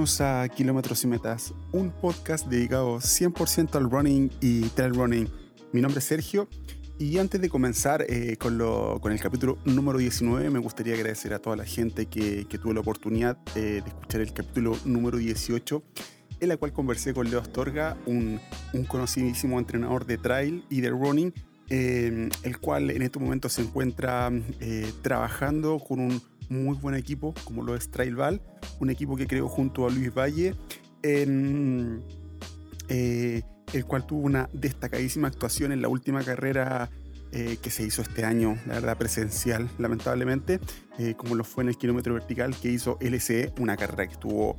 Bienvenidos a Kilómetros y Metas, un podcast dedicado 100% al running y trail running. Mi nombre es Sergio y antes de comenzar eh, con, con, el capítulo número 19, me gustaría agradecer a toda la gente que, que tuvo la oportunidad eh, de escuchar el capítulo número 18, en la cual conversé con Leo Astorga, un, un conocidísimo entrenador de trail y de running, eh, el cual en este momento se encuentra trabajando con un muy buen equipo, como lo es Trailval, un equipo que creó junto a Luis Valle, eh, el cual tuvo una destacadísima actuación en la última carrera eh, que se hizo este año, la verdad presencial, lamentablemente, eh, como lo fue en el kilómetro vertical que hizo LCE, una carrera que estuvo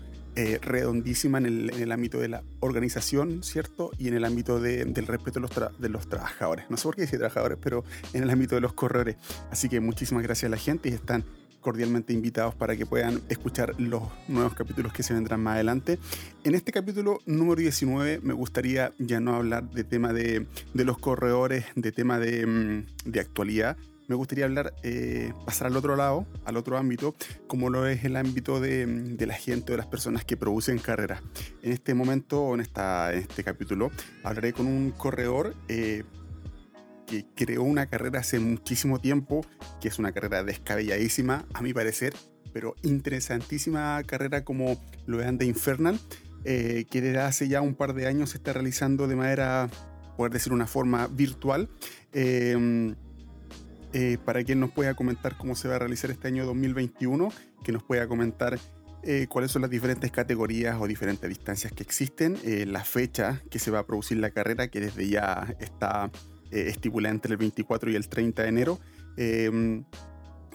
redondísima en el, ámbito de la organización, ¿cierto? Y en el ámbito del respeto de los, de los trabajadores. No sé por qué decir trabajadores, pero en el ámbito de los corredores. Así que muchísimas gracias a la gente y están cordialmente invitados para que puedan escuchar los nuevos capítulos que se vendrán más adelante. En este capítulo número 19 me gustaría ya no hablar de tema de, los corredores, de tema de, mm, de actualidad. Me gustaría hablar, eh, pasar al otro lado, al otro ámbito, como lo es el ámbito de, de la gente de las personas que producen carreras. En este momento, en, esta, en este capítulo, hablaré con un corredor eh, que creó una carrera hace muchísimo tiempo, que es una carrera descabelladísima, a mi parecer, pero interesantísima carrera como lo es de Infernal, eh, que desde hace ya un par de años se está realizando de manera, poder decir, una forma virtual. Em, eh, para quien nos pueda comentar cómo se va a realizar este año 2021, que nos pueda comentar eh, cuáles son las diferentes categorías o diferentes distancias que existen, la fecha que se va a producir la carrera, que desde ya está eh, estipula entre el 24 y el 30 de enero. Em,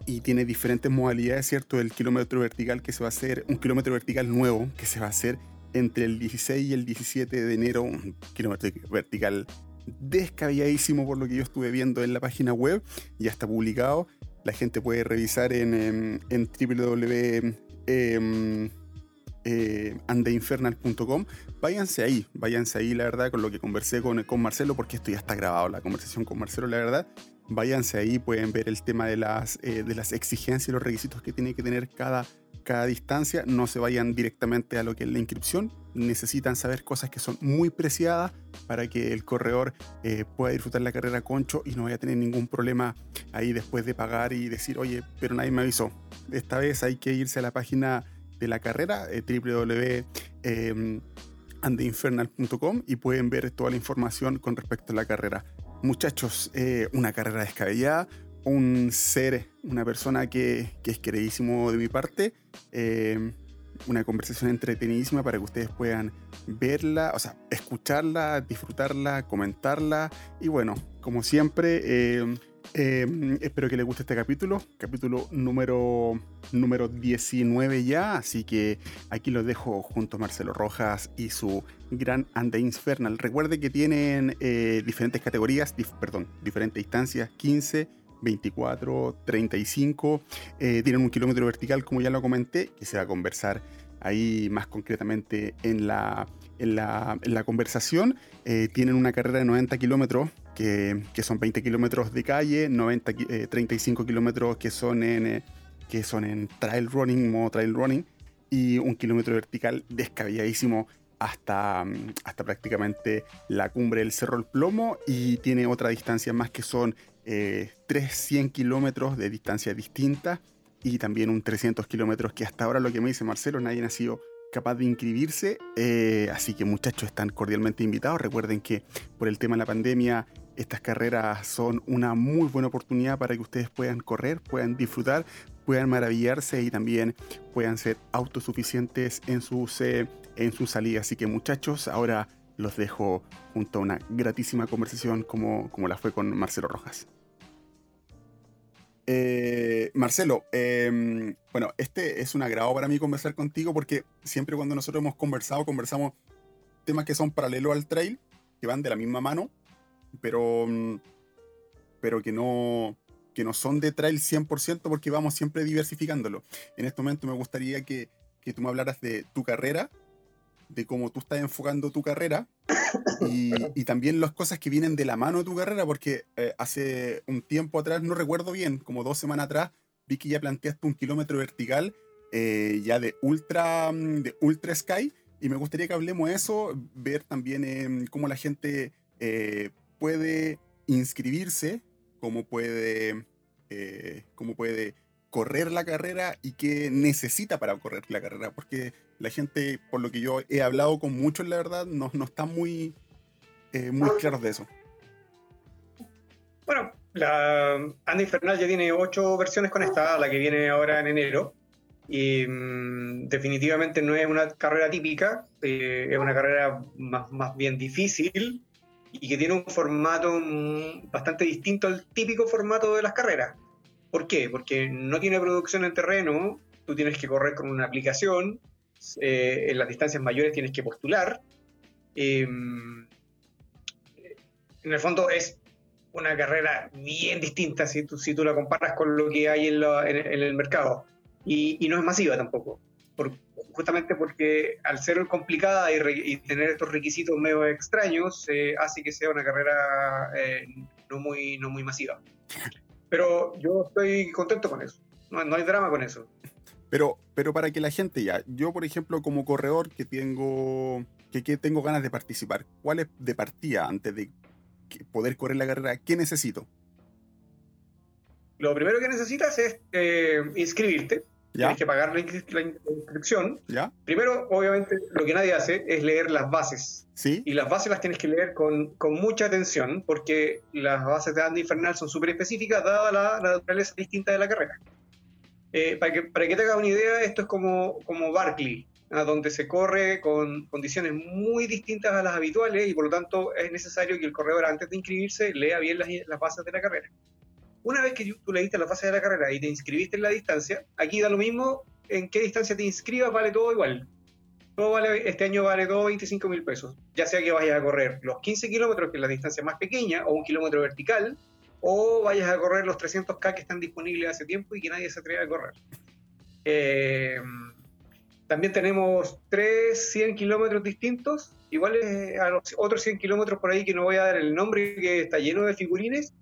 y tiene diferentes modalidades, ¿cierto? El kilómetro vertical que se va a hacer, un kilómetro vertical nuevo que se va a hacer entre el 16 y el 17 de enero, un kilómetro vertical descabelladísimo por lo que yo estuve viendo en la página web, ya está publicado. La gente puede revisar en, en, en www eh, andeinfernal.com. Váyanse ahí, váyanse ahí, la verdad, con lo que conversé con, con Marcelo, porque esto ya está grabado, la conversación con Marcelo, la verdad. Váyanse ahí, pueden ver el tema de las, eh, de las exigencias y los requisitos que tiene que tener cada, cada distancia. No se vayan directamente a lo que es la inscripción. Necesitan saber cosas que son muy preciadas para que el corredor eh, pueda disfrutar la carrera concho y no vaya a tener ningún problema ahí después de pagar y decir, oye, pero nadie me avisó. Esta vez hay que irse a la página de la carrera, eh, www.andeinfernal.com y pueden ver toda la información con respecto a la carrera. Muchachos, eh, una carrera descabellada, un ser, una persona que, es queridísimo de mi parte, eh, una conversación entretenidísima para que ustedes puedan verla, o sea, escucharla, disfrutarla, comentarla y bueno, como siempre, eh, Em, espero que les guste este capítulo, capítulo número, número 19 ya, así que aquí los dejo junto a Marcelo Rojas y su gran Anda Infernal. Recuerde que tienen eh, diferentes categorías, perdón, diferentes distancias, 15, 24, 35, tienen un kilómetro vertical como ya lo comenté, que se va a conversar ahí más concretamente en la, en la, en la conversación. Eh, tienen una carrera de 90 kilómetros, que, son 20 kilómetros de calle, 90, 35 eh, kilómetros que son en, eh, que son en trail running, modo trail running, y un kilómetro vertical descabelladísimo hasta, hasta prácticamente la cumbre del Cerro El Plomo y tiene otra distancia más que son 300 kilómetros de distancia distinta y también un 300 kilómetros que hasta ahora lo que me dice Marcelo, nadie ha sido capaz de inscribirse, eh, así que muchachos están cordialmente invitados. Recuerden que por el tema de la pandemia estas carreras son una muy buena oportunidad para que ustedes puedan correr, puedan disfrutar, puedan maravillarse y también puedan ser autosuficientes en sus, eh, en sus salidas. Así que muchachos, ahora los dejo junto a una gratísima conversación como, como la fue con Marcelo Rojas. Eh, Marcelo, em, bueno, este es un agrado para mí conversar contigo porque siempre cuando nosotros hemos conversado, conversamos temas que son paralelos al trail, que van de la misma mano, pero, mm, pero que, no, que no son de trail 100% porque vamos siempre diversificándolo. En este momento me gustaría que, que tú me hablaras de tu carrera, de cómo tú estás enfocando tu carrera y, también las cosas que vienen de la mano de tu carrera, porque eh, hace un tiempo atrás, no recuerdo bien, como dos semanas atrás, vi que ya planteaste un kilómetro vertical eh, ya de Ultra, mm, de Ultra Sky. Y me gustaría que hablemos de eso, ver también em, cómo la gente eh, puede inscribirse, cómo puede, eh, cómo puede correr la carrera y qué necesita para correr la carrera, porque la gente, por lo que yo he hablado con muchos, la verdad, no, no está muy, muy claros de eso. Bueno, la Anda Infernal ya tiene ocho versiones conectadas, la que viene ahora en enero. Y mm, definitivamente no es una carrera típica, eh, es una carrera más, más, bien difícil y que tiene un formato mm, bastante distinto al típico formato de las carreras. ¿Por qué? Porque no tiene producción en terreno, tú tienes que correr con una aplicación, eh, en las distancias mayores tienes que postular. Em, en el fondo es una carrera bien distinta si tú, si tú la comparas con lo que hay en, en el mercado y, no es masiva tampoco. Justamente porque al ser complicada y, tener estos requisitos medio extraños, eh, hace que sea una carrera eh, no, muy, no muy masiva. Pero yo estoy contento con eso. No, no, hay drama con eso. Pero, pero para que la gente ya, yo por ejemplo como corredor que tengo, que, que tengo ganas de participar, ¿cuál es de partida antes de poder correr la carrera? ¿Qué necesito? Lo primero que necesitas es eh, inscribirte Tienes que pagar la, inscripción. ¿Ya? Primero, obviamente, lo que nadie hace es leer las bases. ¿Sí? Y las bases las tienes que leer con, con mucha atención, porque las bases de Andy Infernal son súper específicas, dada la, naturaleza distinta de la carrera. Eh, para, que, para que te hagas una idea, esto es como, como Barkley, donde se corre con condiciones muy distintas a las habituales y por lo tanto es necesario que el corredor antes de inscribirse lea bien las, las bases de la carrera. Una vez que tú leíste la fase de la carrera y te inscribiste en la distancia, aquí da lo mismo en qué distancia te inscribas, vale todo igual. Todo vale, este año vale todo 25 mil pesos. Ya sea que vayas a correr los 15 kilómetros, que es la distancia más pequeña, o un kilómetro vertical, o vayas a correr los 300K que están disponibles hace tiempo y que nadie se atreve a correr. Eh, también tenemos tres 100 kilómetros distintos, iguales a los otros 100 kilómetros por ahí que no voy a dar el nombre, que está lleno de figurines,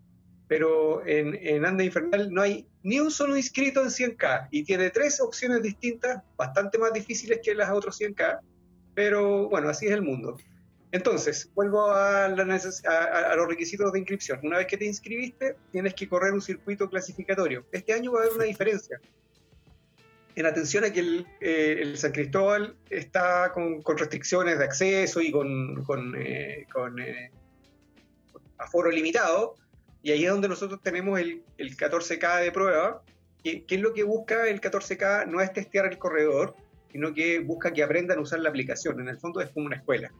pero en, en Anda Infernal no hay ni un solo inscrito en 100K y tiene tres opciones distintas, bastante más difíciles que las otras 100K, pero bueno, así es el mundo. Entonces, vuelvo a, a, los requisitos de inscripción. Una vez que te inscribiste, tienes que correr un circuito clasificatorio. Este año va a haber una diferencia. En atención a que el, eh, el San Cristóbal está con, con, restricciones de acceso y con, con, eh, con eh, aforo limitado, y ahí es donde nosotros tenemos el, el 14K de prueba. ¿Qué, es lo que busca el 14K? No es testear el corredor, sino que busca que aprendan a usar la aplicación. En el fondo es como una escuela.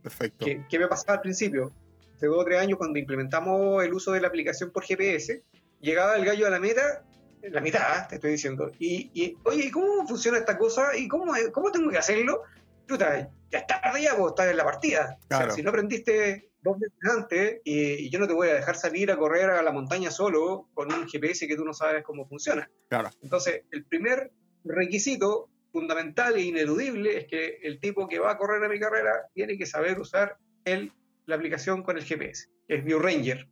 Perfecto. ¿Qué, me pasaba al principio? Hace dos o tres años, cuando implementamos el uso de la aplicación por GPS, llegaba el gallo a la meta, la mitad, te estoy diciendo, y, y oye, ¿cómo funciona esta cosa? ¿Y cómo, cómo tengo que hacerlo? Puta, ya está ya, vos estás en la partida. si no aprendiste dos veces antes y, yo no te voy a dejar salir a correr a la montaña solo con un GPS que tú no sabes cómo funciona. Claro. Entonces, el primer requisito fundamental e ineludible es que el tipo que va a correr a mi carrera tiene que saber usar el, la aplicación con el GPS, que es ViewRanger.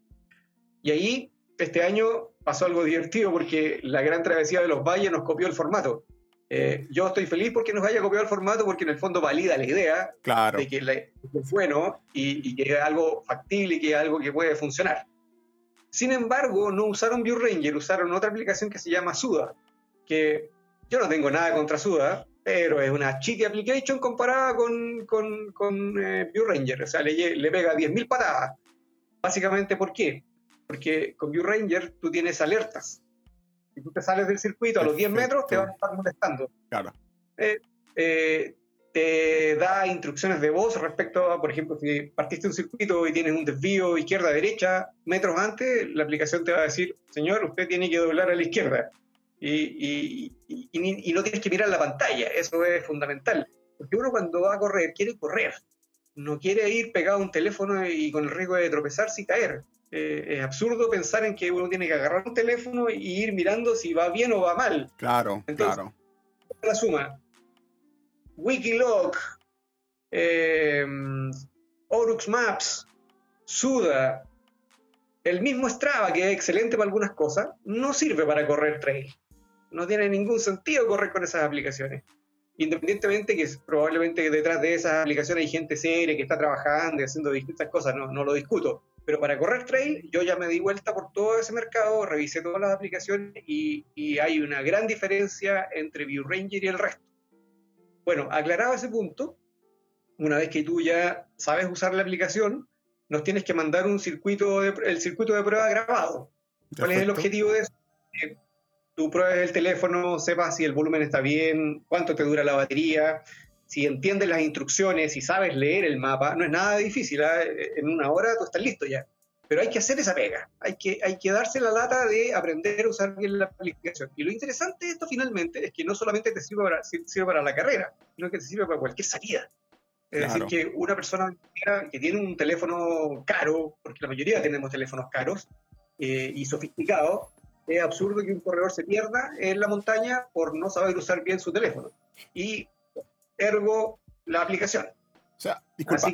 Y ahí, este año pasó algo divertido porque la gran travesía de los valles nos copió el formato. Eh, yo estoy feliz porque nos haya copiado el formato porque en el fondo valida la idea de que, es bueno y, que es algo factible y que es algo que puede funcionar. Sin embargo, no usaron ViewRanger, usaron otra aplicación que se llama Suda, que yo no tengo nada contra Suda, pero es una chica application comparada con, con, con eh, ViewRanger, o sea, le, le pega 10.000 patadas. Básicamente, ¿por qué? Porque con ViewRanger tú tienes alertas si tú te sales del circuito a los 10 metros, te van a estar molestando. Claro. Eh, eh, te da instrucciones de voz respecto a, por ejemplo, si partiste un circuito y tienes un desvío izquierda-derecha, metros antes, la aplicación te va a decir, señor, usted tiene que doblar a la izquierda. Y, y, no tienes que mirar la pantalla, eso es fundamental. Porque uno cuando va a correr quiere correr, no quiere ir pegado a un teléfono y con el riesgo de tropezarse y caer. Eh, es absurdo pensar en que uno tiene que agarrar un teléfono y ir mirando si va bien o va mal. Claro, claro. La suma. Wikiloc, eh, Orux Maps, Suda, el mismo Strava, que es excelente para algunas cosas, no sirve para correr trail. no tiene ningún sentido correr con esas aplicaciones. Independientemente que probablemente detrás de esas aplicaciones hay gente seria que está trabajando y haciendo distintas cosas, no, no lo discuto. Pero para correr trail, yo ya me di vuelta por todo ese mercado, revisé todas las aplicaciones y, y hay una gran diferencia entre View Ranger y el resto. Bueno, aclarado ese punto, una vez que tú ya sabes usar la aplicación, nos tienes que mandar un circuito de, el circuito de prueba grabado. ¿Cuál es el objetivo de eso? Que tú pruebes el teléfono, sepas si el volumen está bien, cuánto te dura la batería, si entiendes las instrucciones, si sabes leer el mapa, no es nada difícil, ¿ah? en una hora tú estás listo ya. Pero hay que hacer esa pega, hay que, hay que darse la lata de aprender a usar bien la aplicación. Y lo interesante de esto finalmente es que no solamente te sirve para, sirve para la carrera, sino que te sirve para cualquier salida. Es decir, que una persona que tiene un teléfono caro, porque la mayoría tenemos teléfonos caros eh, y sofisticados, es absurdo que un corredor se pierda en la montaña por no saber usar bien su teléfono. Y ergo la aplicación. O sea, disculpa.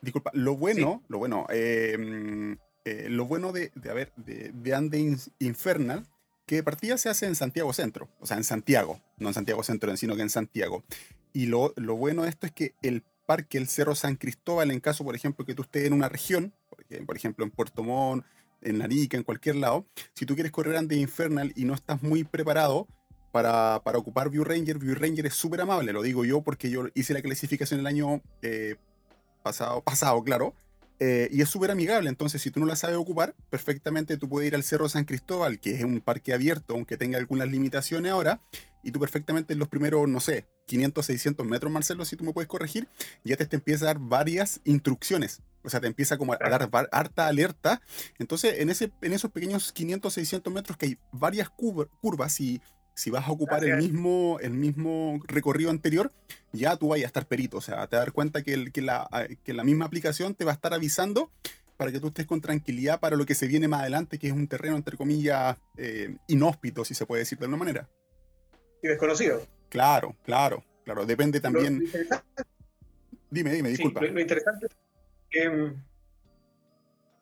disculpa, lo bueno, lo bueno, em, eh, lo bueno de, de, a ver, de, de Ande Infernal, que de partida se hace en Santiago Centro, o sea, en Santiago, no en Santiago Centro, sino que en Santiago. Y lo, lo bueno de esto es que el parque, el Cerro San Cristóbal, en caso, por ejemplo, que tú estés en una región, por ejemplo, en Puerto Montt, en Narica, en cualquier lado, si tú quieres correr ante Infernal y no estás muy preparado para, para ocupar View Ranger, View Ranger es súper amable, lo digo yo porque yo hice la clasificación el año eh, pasado, pasado, claro, eh, y es súper amigable, entonces si tú no la sabes ocupar, perfectamente tú puedes ir al Cerro San Cristóbal, que es un parque abierto, aunque tenga algunas limitaciones ahora, y tú perfectamente en los primeros, no sé, 500, 600 metros, Marcelo, si tú me puedes corregir, ya te, te empieza a dar varias instrucciones. O sea, te empieza como a dar harta alerta. Entonces, en, ese, en esos pequeños 500, 600 metros que hay varias curvas y si vas a ocupar el mismo, el mismo recorrido anterior, ya tú vas a estar perito. O sea, te dar cuenta que, que, la, que la misma aplicación te va a estar avisando para que tú estés con tranquilidad para lo que se viene más adelante, que es un terreno, entre comillas, eh, inhóspito, si se puede decir de alguna manera. Y desconocido. Claro, claro, claro. Depende también. dime, dime, disculpa. lo, interesante es que mm,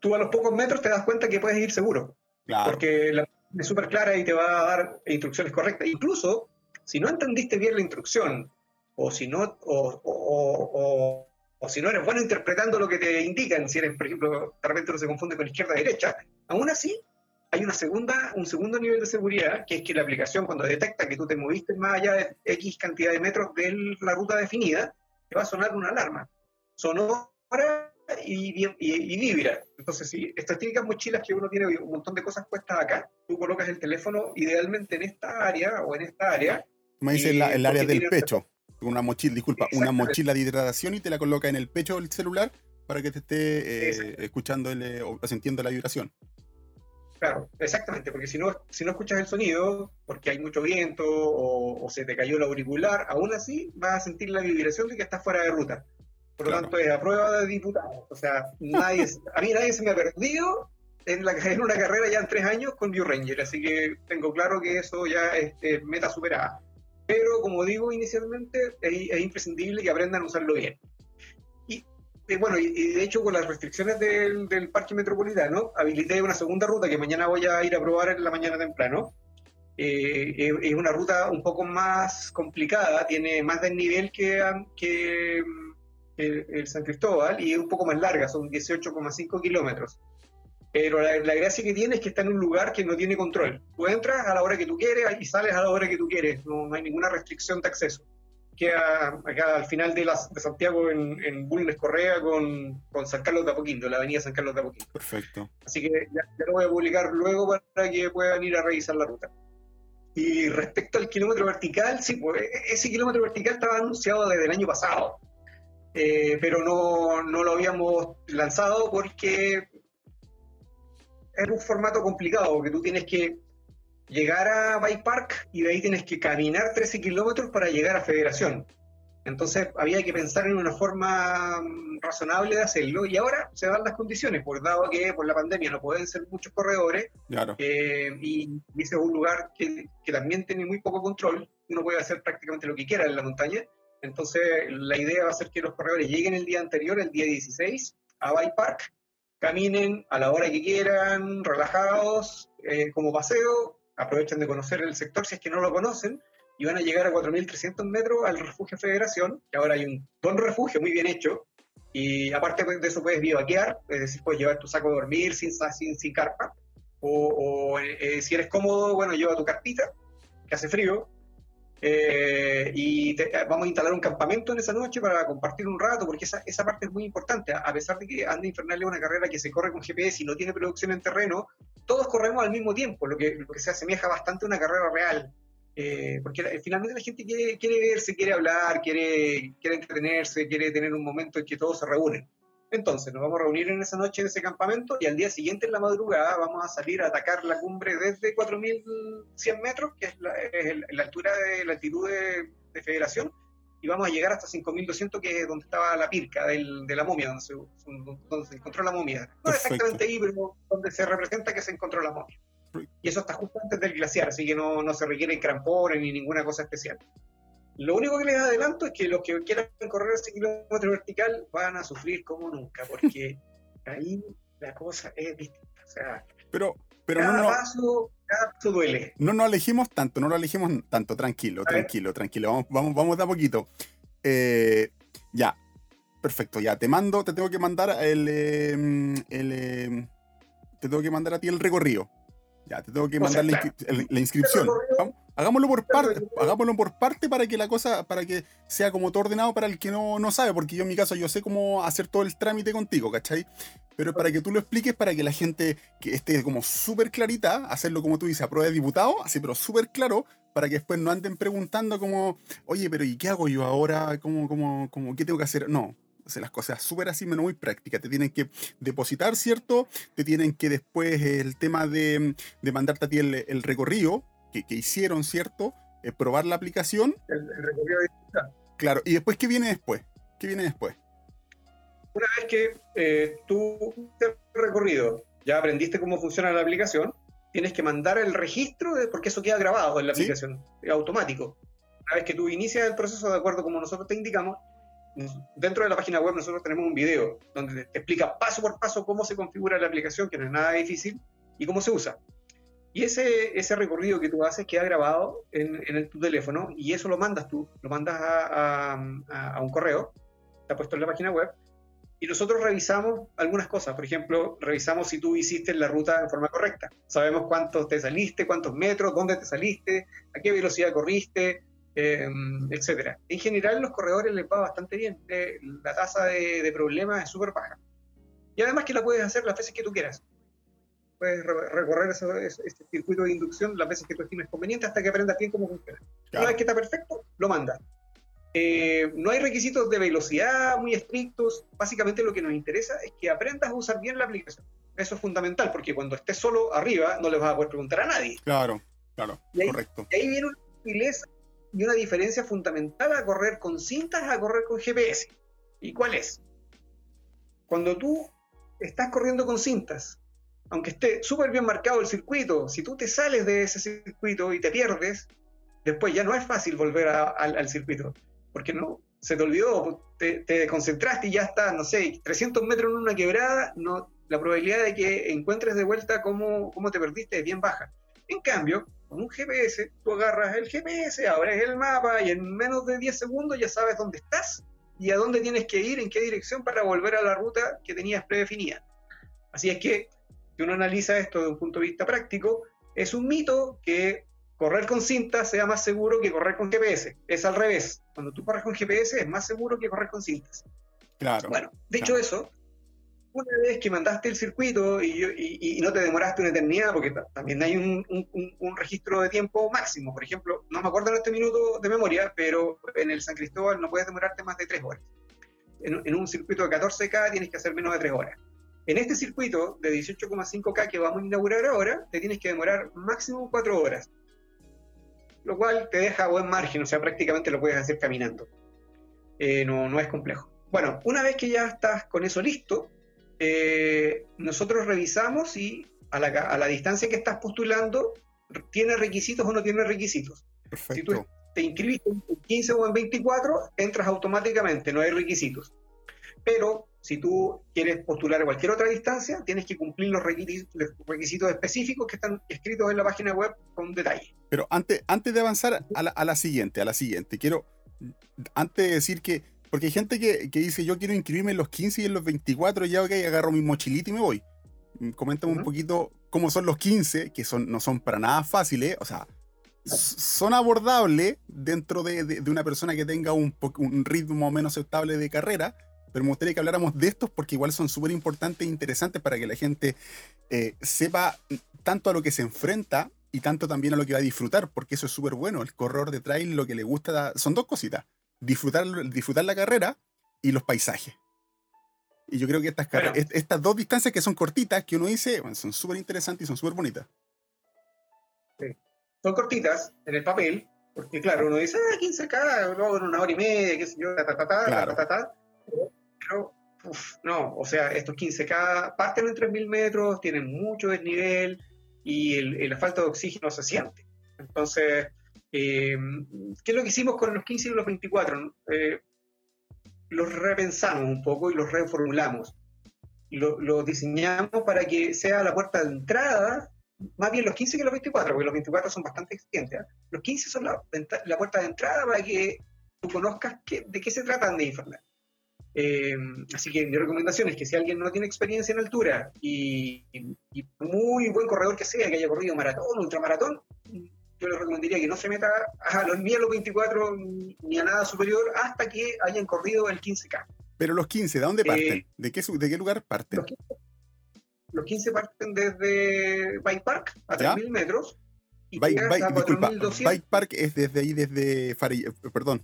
tú a los pocos metros te das cuenta que puedes ir seguro. Claro. Porque la es súper clara y te va a dar instrucciones correctas. Incluso, si no entendiste bien la instrucción, o si no, o, si no eres bueno interpretando lo que te indican, si eres, por ejemplo, de repente no se confunde con izquierda derecha, aún así hay una segunda, un segundo nivel de seguridad, que es que la aplicación cuando detecta que tú te moviste más allá de X cantidad de metros de la ruta definida, te va a sonar una alarma. Sonora y, y, vibra. Entonces, si estas típicas mochilas que uno tiene un montón de cosas puestas acá, tú colocas el teléfono idealmente en esta área o en esta área. Me dice el, el área del pecho. Una mochila, disculpa, una mochila de hidratación y te la coloca en el pecho del celular para que te esté eh, escuchando el, o sintiendo la vibración. Claro, exactamente, porque si no, si no escuchas el sonido, porque hay mucho viento o, o, se te cayó el auricular, aún así vas a sentir la vibración de que estás fuera de ruta. Por lo tanto, es a prueba de diputado. O sea, nadie, a mí nadie se me ha perdido en, la, en una carrera ya en tres años con View Ranger, así que tengo claro que eso ya es este, meta superada. Pero como digo inicialmente, es, imprescindible que aprendan a usarlo bien. Y, bueno, y, de hecho con las restricciones del, del, parque metropolitano, habilité una segunda ruta que mañana voy a ir a probar en la mañana temprano. Eh, es una ruta un poco más complicada, tiene más desnivel que, que el, San Cristóbal y es un poco más larga, son 18,5 kilómetros. Pero la, gracia que tiene es que está en un lugar que no tiene control. Tú entras a la hora que tú quieres y sales a la hora que tú quieres, no, hay ninguna restricción de acceso. Queda acá al final de, las, de Santiago en, en Bulnes Correa con, con, San Carlos de Apoquindo, la avenida San Carlos de Apoquindo. Perfecto. Así que ya, lo voy a publicar luego para que puedan ir a revisar la ruta. Y respecto al kilómetro vertical, sí, pues e-, ese kilómetro vertical estaba anunciado desde el año pasado. Eh, pero no, no, lo habíamos lanzado porque es un formato complicado, que tú tienes que llegar a Bike Park y de ahí tienes que caminar 13 kilómetros para llegar a Federación. Entonces había que pensar en una forma mm, razonable de hacerlo y ahora se dan las condiciones, por dado que por la pandemia no pueden ser muchos corredores eh, y, ese es un lugar que, que, también tiene muy poco control, uno puede hacer prácticamente lo que quiera en la montaña, entonces, la idea va a ser que los corredores lleguen el día anterior, el día 16, a Bike Park, caminen a la hora que quieran, relajados, eh, como paseo, aprovechan de conocer el sector si es que no lo conocen y van a llegar a 4.300 metros al refugio Federación, que ahora hay un buen refugio muy bien hecho, y aparte de eso puedes bivaquear, es decir, puedes llevar tu saco de dormir sin, sin, sin carpa, o, eh, si eres cómodo, bueno, lleva tu carpita, que hace frío, eh, y vamos a instalar un campamento en esa noche para compartir un rato, porque esa, esa parte es muy importante. A pesar de que Anda Infernal es una carrera que se corre con GPS y no tiene producción en terreno, todos corremos al mismo tiempo, lo que, lo que se asemeja bastante a una carrera real. Eh, porque finalmente la gente quiere, quiere verse, quiere hablar, quiere, quiere entretenerse, quiere tener un momento en que todos se reúnen. Entonces nos vamos a reunir en esa noche en ese campamento y al día siguiente en la madrugada vamos a salir a atacar la cumbre desde 4.100 metros, que es la, altura de la altitud de, Federación, y vamos a llegar hasta 5.200, que es donde estaba la pirca del, de la momia, donde se, donde se encontró la momia. No exactamente ahí, pero donde se representa que se encontró la momia. Y eso está justo antes del glaciar, así que no, no se requieren crampones ni ninguna cosa especial. Lo único que les adelanto es que los que quieran correr ese kilómetro vertical van a sufrir como nunca, porque ahí la cosa es distinta. O sea, pero, pero cada, no, paso, cada paso duele. No nos alejemos tanto, no nos alejemos tanto, tranquilo, tranquilo, tranquilo. Vamos, vamos, vamos de a poquito. Eh, ya, perfecto, ya te mando, te tengo que mandar el, em, el, em, te tengo que mandar a ti el recorrido. Ya, te tengo que mandar la, inscripción. Hagámoslo por parte, hagámoslo por parte para que la cosa, para que sea como todo ordenado para el que no, no sabe, porque yo en mi caso yo sé cómo hacer todo el trámite contigo, ¿cachai? Pero para que tú lo expliques, para que la gente que esté como súper clarita, hacerlo como tú dices, a prueba de diputado, así pero súper claro, para que después no anden preguntando como, oye, pero ¿y qué hago yo ahora? ¿Cómo, cómo, cómo, ¿Qué tengo que hacer? No, o las cosas súper así, menos muy prácticas. Te tienen que depositar, ¿cierto? Te tienen que después el tema de, de mandarte a ti el, recorrido que, que, hicieron, ¿cierto? Eh, probar la aplicación. El, recorrido digital. Claro, y después, ¿qué viene después? ¿Qué viene después? Una vez que eh, tú el recorrido, ya aprendiste cómo funciona la aplicación, tienes que mandar el registro, de, porque eso queda grabado en la aplicación, es automático. Una vez que tú inicias el proceso de acuerdo como nosotros te indicamos, dentro de la página web nosotros tenemos un video donde te explica paso por paso cómo se configura la aplicación, que no es nada difícil, y cómo se usa. Y ese, ese recorrido que tú haces queda grabado en, en tu teléfono y eso lo mandas tú, lo mandas a, a, un correo, está puesto en la página web, y nosotros revisamos algunas cosas. Por ejemplo, revisamos si tú hiciste la ruta de forma correcta. Sabemos cuántos te saliste, cuántos metros, dónde te saliste, a qué velocidad corriste, eh, etcétera. En general, los corredores les va bastante bien. Eh, la tasa de, problemas es súper baja. Y además que la puedes hacer las veces que tú quieras. Puedes recorrer ese, circuito de inducción las veces que tú estimes conveniente hasta que aprendas bien cómo funciona. Una vez que está perfecto, lo mandas. Eh, no hay requisitos de velocidad muy estrictos. Básicamente lo que nos interesa es que aprendas a usar bien la aplicación. Eso es fundamental porque cuando estés solo arriba no le vas a poder preguntar a nadie. Claro, claro, correcto. Y ahí viene una y una diferencia fundamental a correr con cintas a correr con GPS. ¿Y cuál es? Cuando tú estás corriendo con cintas, aunque esté súper bien marcado el circuito, si tú te sales de ese circuito y te pierdes, después ya no es fácil volver al, circuito, porque no se te olvidó, te, te, concentraste y ya estás, no sé, 300 metros en una quebrada, no, la probabilidad de que encuentres de vuelta cómo, cómo te perdiste es bien baja. En cambio, con un GPS, tú agarras el GPS, abres el mapa y en menos de 10 segundos ya sabes dónde estás y a dónde tienes que ir, en qué dirección para volver a la ruta que tenías predefinida. Así es que, si uno analiza esto desde un punto de vista práctico, es un mito que correr con cinta sea más seguro que correr con GPS. Es al revés. Cuando tú corres con GPS es más seguro que correr con cintas. Claro. Bueno, dicho eso, una vez que mandaste el circuito y, no te demoraste una eternidad, porque también hay un, registro de tiempo máximo. Por ejemplo, no me acuerdo en este minuto de memoria, pero en el San Cristóbal no puedes demorarte más de tres horas. En, un circuito de 14K tienes que hacer menos de tres horas. En este circuito de 18,5K que vamos a inaugurar ahora, te tienes que demorar máximo cuatro horas. Lo cual te deja buen margen, o sea, prácticamente lo puedes hacer caminando. Eh, no, no es complejo. Bueno, una vez que ya estás con eso listo, eh, nosotros revisamos si a la, distancia que estás postulando tiene requisitos o no tiene requisitos. Si tú te inscribiste en 15 o en 24, entras automáticamente, no hay requisitos. Pero si tú quieres postular a cualquier otra distancia, tienes que cumplir los requisitos, específicos que están escritos en la página web con detalle. Pero antes, antes de avanzar a la, a la siguiente, a la siguiente, quiero, antes de decir que, porque hay gente que, que, dice, yo quiero inscribirme en los 15 y en los 24, ya ok, agarro mi mochilita y me voy. Mm, coméntame un poquito cómo son los 15, que son, no son para nada fáciles, o sea, son abordables dentro de, de, una persona que tenga un, un ritmo menos estable de carrera, pero me gustaría que habláramos de estos porque igual son súper importantes e interesantes para que la gente eh, sepa tanto a lo que se enfrenta y tanto también a lo que va a disfrutar, porque eso es súper bueno. El corredor de trail lo que le gusta son dos cositas, disfrutar, disfrutar la carrera y los paisajes. Y yo creo que estas, estas dos distancias que son cortitas, que uno dice, son súper interesantes y son súper bonitas. Son cortitas en el papel, porque claro, uno dice, ah, 15K, luego en una hora y media, qué sé yo, ta, ta, ta, ta, ta, ta, pero, no, o sea, estos 15K parten en 3.000 metros, tienen mucho desnivel y el, la falta de oxígeno se siente. Entonces, eh, ¿qué es lo que hicimos con los 15 y los 24? Eh, los repensamos un poco y los reformulamos. Los lo diseñamos para que sea la puerta de entrada, más bien los 15 que los 24, porque los 24 son bastante exigentes. ¿eh? Los 15 son la, la, puerta de entrada para que tú conozcas de qué se tratan de Infernet. Eh, así que mi recomendación es que si alguien no tiene experiencia en altura y, muy buen corredor que sea, que haya corrido maratón, ultramaratón, yo le recomendaría que no se meta a los, ni a los 24 ni a nada superior hasta que hayan corrido el 15K. Pero los 15, ¿de dónde eh, parten? ¿De, qué, ¿De qué lugar parten? Los 15, parten desde Bike Park a 3.000 metros. Y Bike, Bike Park es desde ahí, desde Farilla, perdón,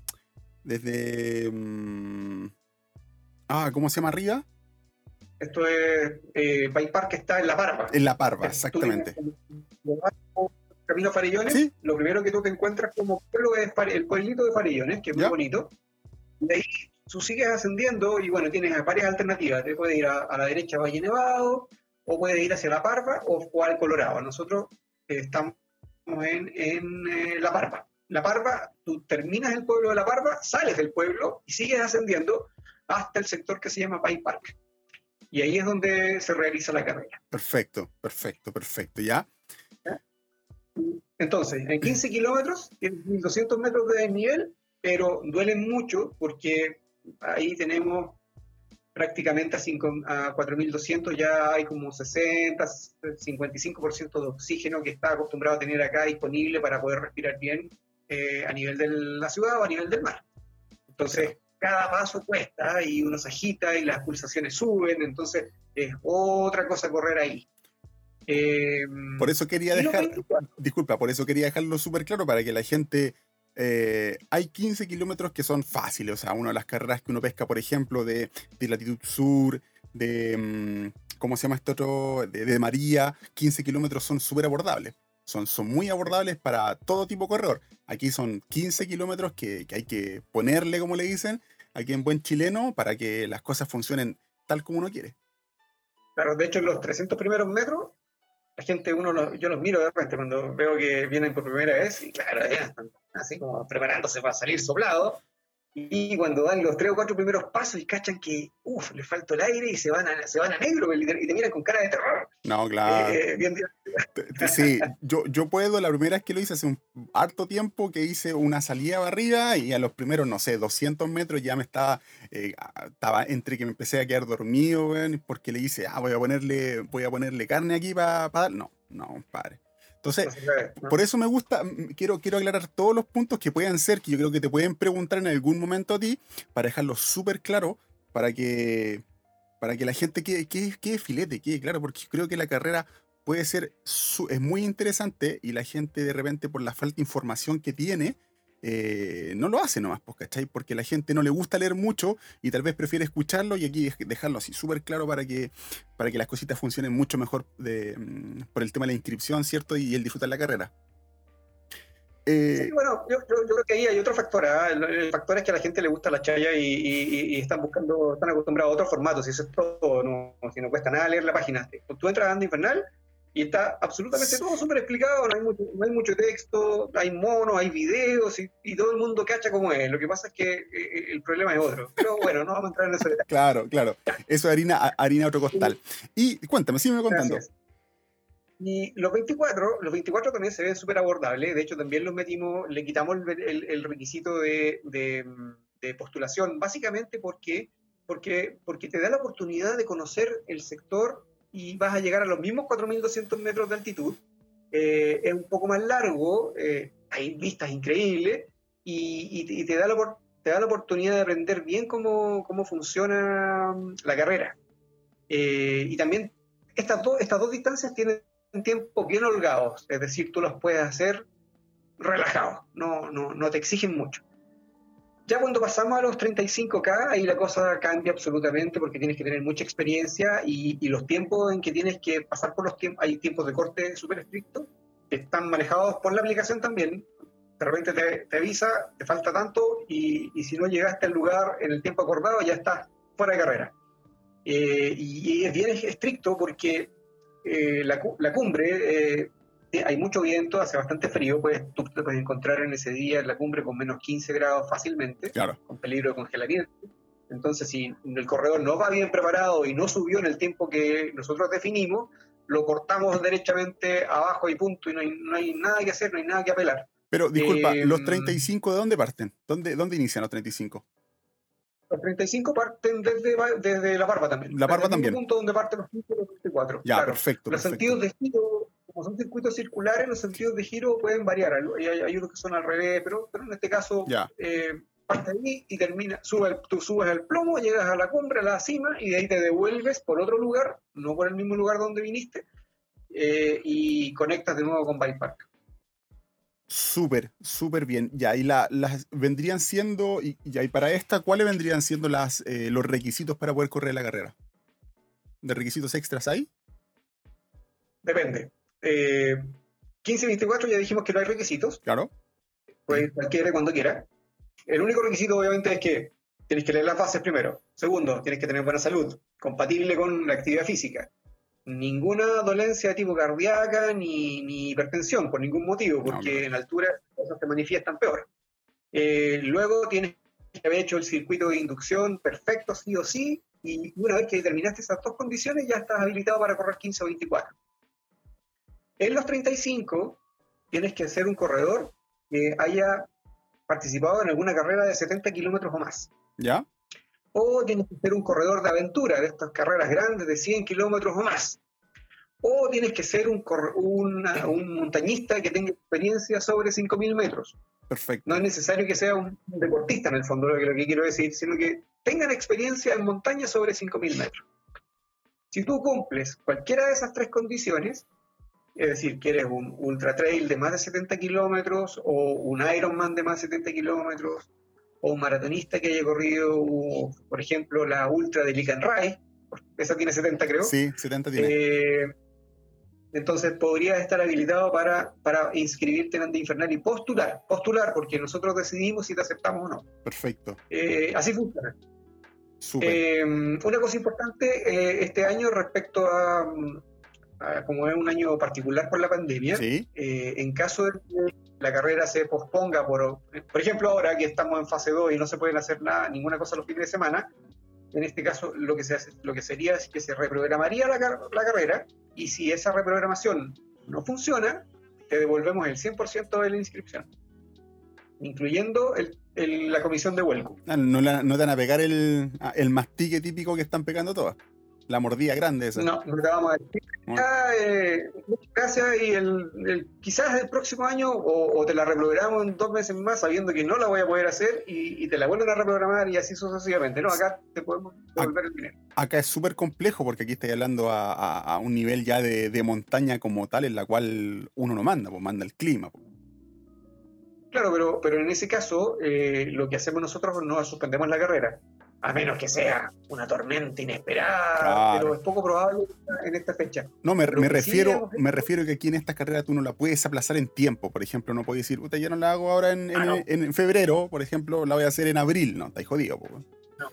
desde... Mm, Ah, ¿cómo se llama arriba? Esto es eh, Park, que está en La Parva. En La Parva, exactamente. Camino Farillones, lo primero que tú te encuentras como pueblo es el pueblito de Farillones, que es muy bonito. De ahí tú sigues ascendiendo y bueno, tienes varias alternativas. Te puedes ir a, la derecha a Valle Nevado, o puedes ir hacia La Parva o, al Colorado. Nosotros eh, estamos en, eh, La Parva. La Parva, tú terminas el pueblo de La Parva, sales del pueblo y sigues ascendiendo hasta el sector que se llama Pine Park. Y ahí es donde se realiza la carrera. Perfecto, perfecto, perfecto. ¿Ya? Entonces, en 15 kilómetros, tienes 1200 metros de desnivel, pero duelen mucho porque ahí tenemos prácticamente a, a 4200 ya hay como 60, 55% de oxígeno que está acostumbrado a tener acá disponible para poder respirar bien eh, a nivel de la ciudad o a nivel del mar. Entonces, cada paso cuesta y uno se agita y las pulsaciones suben, entonces es otra cosa correr ahí. Eh, por eso quería dejar, disculpa, por eso quería dejarlo súper claro para que la gente, eh, hay 15 kilómetros que son fáciles, o sea, una de las carreras que uno pesca, por ejemplo, de, latitud sur, de, mm, ¿cómo se llama esto otro? De, María, 15 kilómetros son súper abordables. Son, son muy abordables para todo tipo de corredor. Aquí son 15 kilómetros que, que hay que ponerle, como le dicen, aquí en buen chileno para que las cosas funcionen tal como uno quiere. Claro, de hecho en los 300 primeros metros, la gente, uno yo los miro de repente cuando veo que vienen por primera vez y claro, ya están así como preparándose para salir soplado y cuando dan los tres o cuatro primeros pasos y cachan que, uff, les falta el aire y se van a, se van a negro y te miran con cara de terror. No, claro. Eh, sí, yo, yo puedo, la primera vez que lo hice hace un harto tiempo que hice una salida barrida y a los primeros, no sé, 200 metros ya me estaba, eh, estaba entre que me empecé a quedar dormido, porque le hice, ah, voy a ponerle, voy a ponerle carne aquí para dar. No, no, padre. Entonces, por eso me gusta, quiero, quiero aclarar todos los puntos que puedan ser, que yo creo que te pueden preguntar en algún momento a ti, para dejarlo súper claro, para que, para que la gente quede, quede, filete, quede claro, porque creo que la carrera puede ser, es muy interesante y la gente de repente por la falta de información que tiene, eh, no lo hace nomás, pues, ¿cachai? Porque la gente no le gusta leer mucho y tal vez prefiere escucharlo y aquí dejarlo así súper claro para que, para que las cositas funcionen mucho mejor de, mm, por el tema de la inscripción, ¿cierto? Y el disfrutar la carrera. Eh, sí, bueno, yo, creo que ahí hay otro factor. ¿ah? El, factor es que a la gente le gusta la chaya y, están buscando, están acostumbrados a otros formatos. Y eso es todo, no, si no cuesta nada leer la página. Tú entras a Anda Infernal Y está absolutamente todo súper explicado, no hay, mucho, no hay mucho texto, hay monos, hay videos y, todo el mundo cacha como es. Lo que pasa es que eh, eh, el problema es otro. Pero bueno, no vamos a entrar en eso. Claro, claro. Eso es harina, harina otro costal. Y cuéntame, sígueme contando. Y los 24, los 24 también se ven súper abordables. De hecho, también los metimos, le quitamos el, requisito de, de, postulación, básicamente porque, porque, porque te da la oportunidad de conocer el sector y vas a llegar a los mismos 4.200 metros de altitud. Eh, es un poco más largo, eh, hay vistas increíbles y, te, da la, te da la oportunidad de aprender bien cómo, cómo funciona mm, la carrera. Eh, y también estas, estas dos distancias tienen tiempos bien holgados, es decir, tú las puedes hacer relajados, no, no, no te exigen mucho. Ya cuando pasamos a los 35K, ahí la cosa cambia absolutamente porque tienes que tener mucha experiencia y, los tiempos en que tienes que pasar por los tiempos, hay tiempos de corte súper estrictos, que están manejados por la aplicación también. De repente te, avisa, te falta tanto y, si no llegaste al lugar en el tiempo acordado ya estás fuera de carrera. Eh, y, es bien estricto porque eh, la, la, cumbre eh, hay mucho viento, hace bastante frío, pues tú te puedes encontrar en ese día en la cumbre con menos 15 grados fácilmente, con peligro de congelamiento. Entonces, si el corredor no va bien preparado y no subió en el tiempo que nosotros definimos, lo cortamos derechamente abajo y punto, y no hay, no hay nada que hacer, no hay nada que apelar. Pero disculpa, ¿los 35 em, de dónde parten? ¿Dónde, dónde inician los 35? Los 35 parten desde, desde la barba también. La barba también. punto donde parten los 5 los 24. Ya, perfecto. Los sentidos de giro como son circuitos circulares, los sentidos de giro pueden variar. Hay, hay unos que son al revés, pero, pero en este caso eh, parte ahí y termina, sube, tú subes el plomo, llegas a la cumbre, a la cima, y de ahí te devuelves por otro lugar, no por el mismo lugar donde viniste, eh, y conectas de nuevo con Bike Park. Súper, súper bien. Ya, y la, las vendrían siendo, y, y para esta, ¿cuáles vendrían siendo las, eh, los requisitos para poder correr la carrera? ¿De requisitos extras hay? Depende. Eh, 15-24 ya dijimos que no hay requisitos. Claro. Pues cualquiera cuando quiera. El único requisito obviamente es que tienes que leer las bases primero. Segundo, tienes que tener buena salud, compatible con la actividad física. Ninguna dolencia de tipo cardíaca ni, hipertensión por ningún motivo, porque en altura las cosas se manifiestan peor. Eh, luego tienes que haber hecho el circuito de inducción perfecto, sí o sí, y una vez que terminaste esas dos condiciones ya estás habilitado para correr 15 o 24. En los 35 tienes que ser un corredor que haya participado en alguna carrera de 70 kilómetros o más. ¿Ya? O tienes que ser un corredor de aventura, de estas carreras grandes de 100 kilómetros o más. O tienes que ser un, un montañista que tenga experiencia sobre 5.000 metros. Perfecto. No es necesario que sea un deportista, en el fondo, lo que, lo que quiero decir, sino que tengan experiencia en montaña sobre 5.000 metros. Si tú cumples cualquiera de esas tres condiciones, es decir, quieres un ultra trail de más de 70 kilómetros o un Ironman de más de 70 kilómetros o un maratonista que haya corrido, por ejemplo, la ultra de Licanray, esa tiene 70 creo. Sí, 70 tiene. Eh, entonces podrías estar habilitado para, para inscribirte en Ande Infernal y postular, postular, porque nosotros decidimos si te aceptamos o no. Perfecto. Eh, así funciona. Eh, una cosa importante este año respecto a, como es un año particular por la pandemia, eh, en caso de que la carrera se posponga, por, por ejemplo, ahora que estamos en fase 2 y no se pueden hacer nada, ninguna cosa los fines de semana, en este caso lo que, se hace, lo que sería es que se reprogramaría la, la carrera y si esa reprogramación no funciona, te devolvemos el 100% de la inscripción, incluyendo el, la comisión de vuelco. Ah, no, no, te van a pegar el, el mastique típico que están pegando todas la mordida grande esa. No, no te vamos a decir. Eh, gracias y el, quizás el próximo año o, te la reprogramamos en dos meses más sabiendo que no la voy a poder hacer y, te la vuelven a reprogramar y así sucesivamente. No, acá te podemos devolver el dinero. Acá es súper complejo porque aquí estoy hablando a, un nivel ya de, montaña como tal en la cual uno no manda, pues manda el clima. Pues. Claro, pero, pero en ese caso eh, lo que hacemos nosotros no suspendemos la carrera a menos que sea una tormenta inesperada, pero es poco probable en esta fecha. No, me, refiero, me refiero que aquí en esta carrera tú no la puedes aplazar en tiempo, por ejemplo, no puedes decir, puta, ya no la hago ahora en, ah, febrero, por ejemplo, la voy a hacer en abril, no, está jodido. No,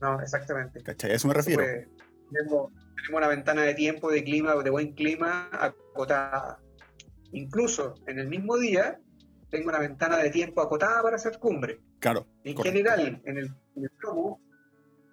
no, exactamente. ¿Cachai? A eso me refiero. tenemos, tenemos una ventana de tiempo, de clima, de buen clima acotada. Incluso en el mismo día tengo una ventana de tiempo acotada para hacer cumbre. Claro. En correcto. general, en el, en el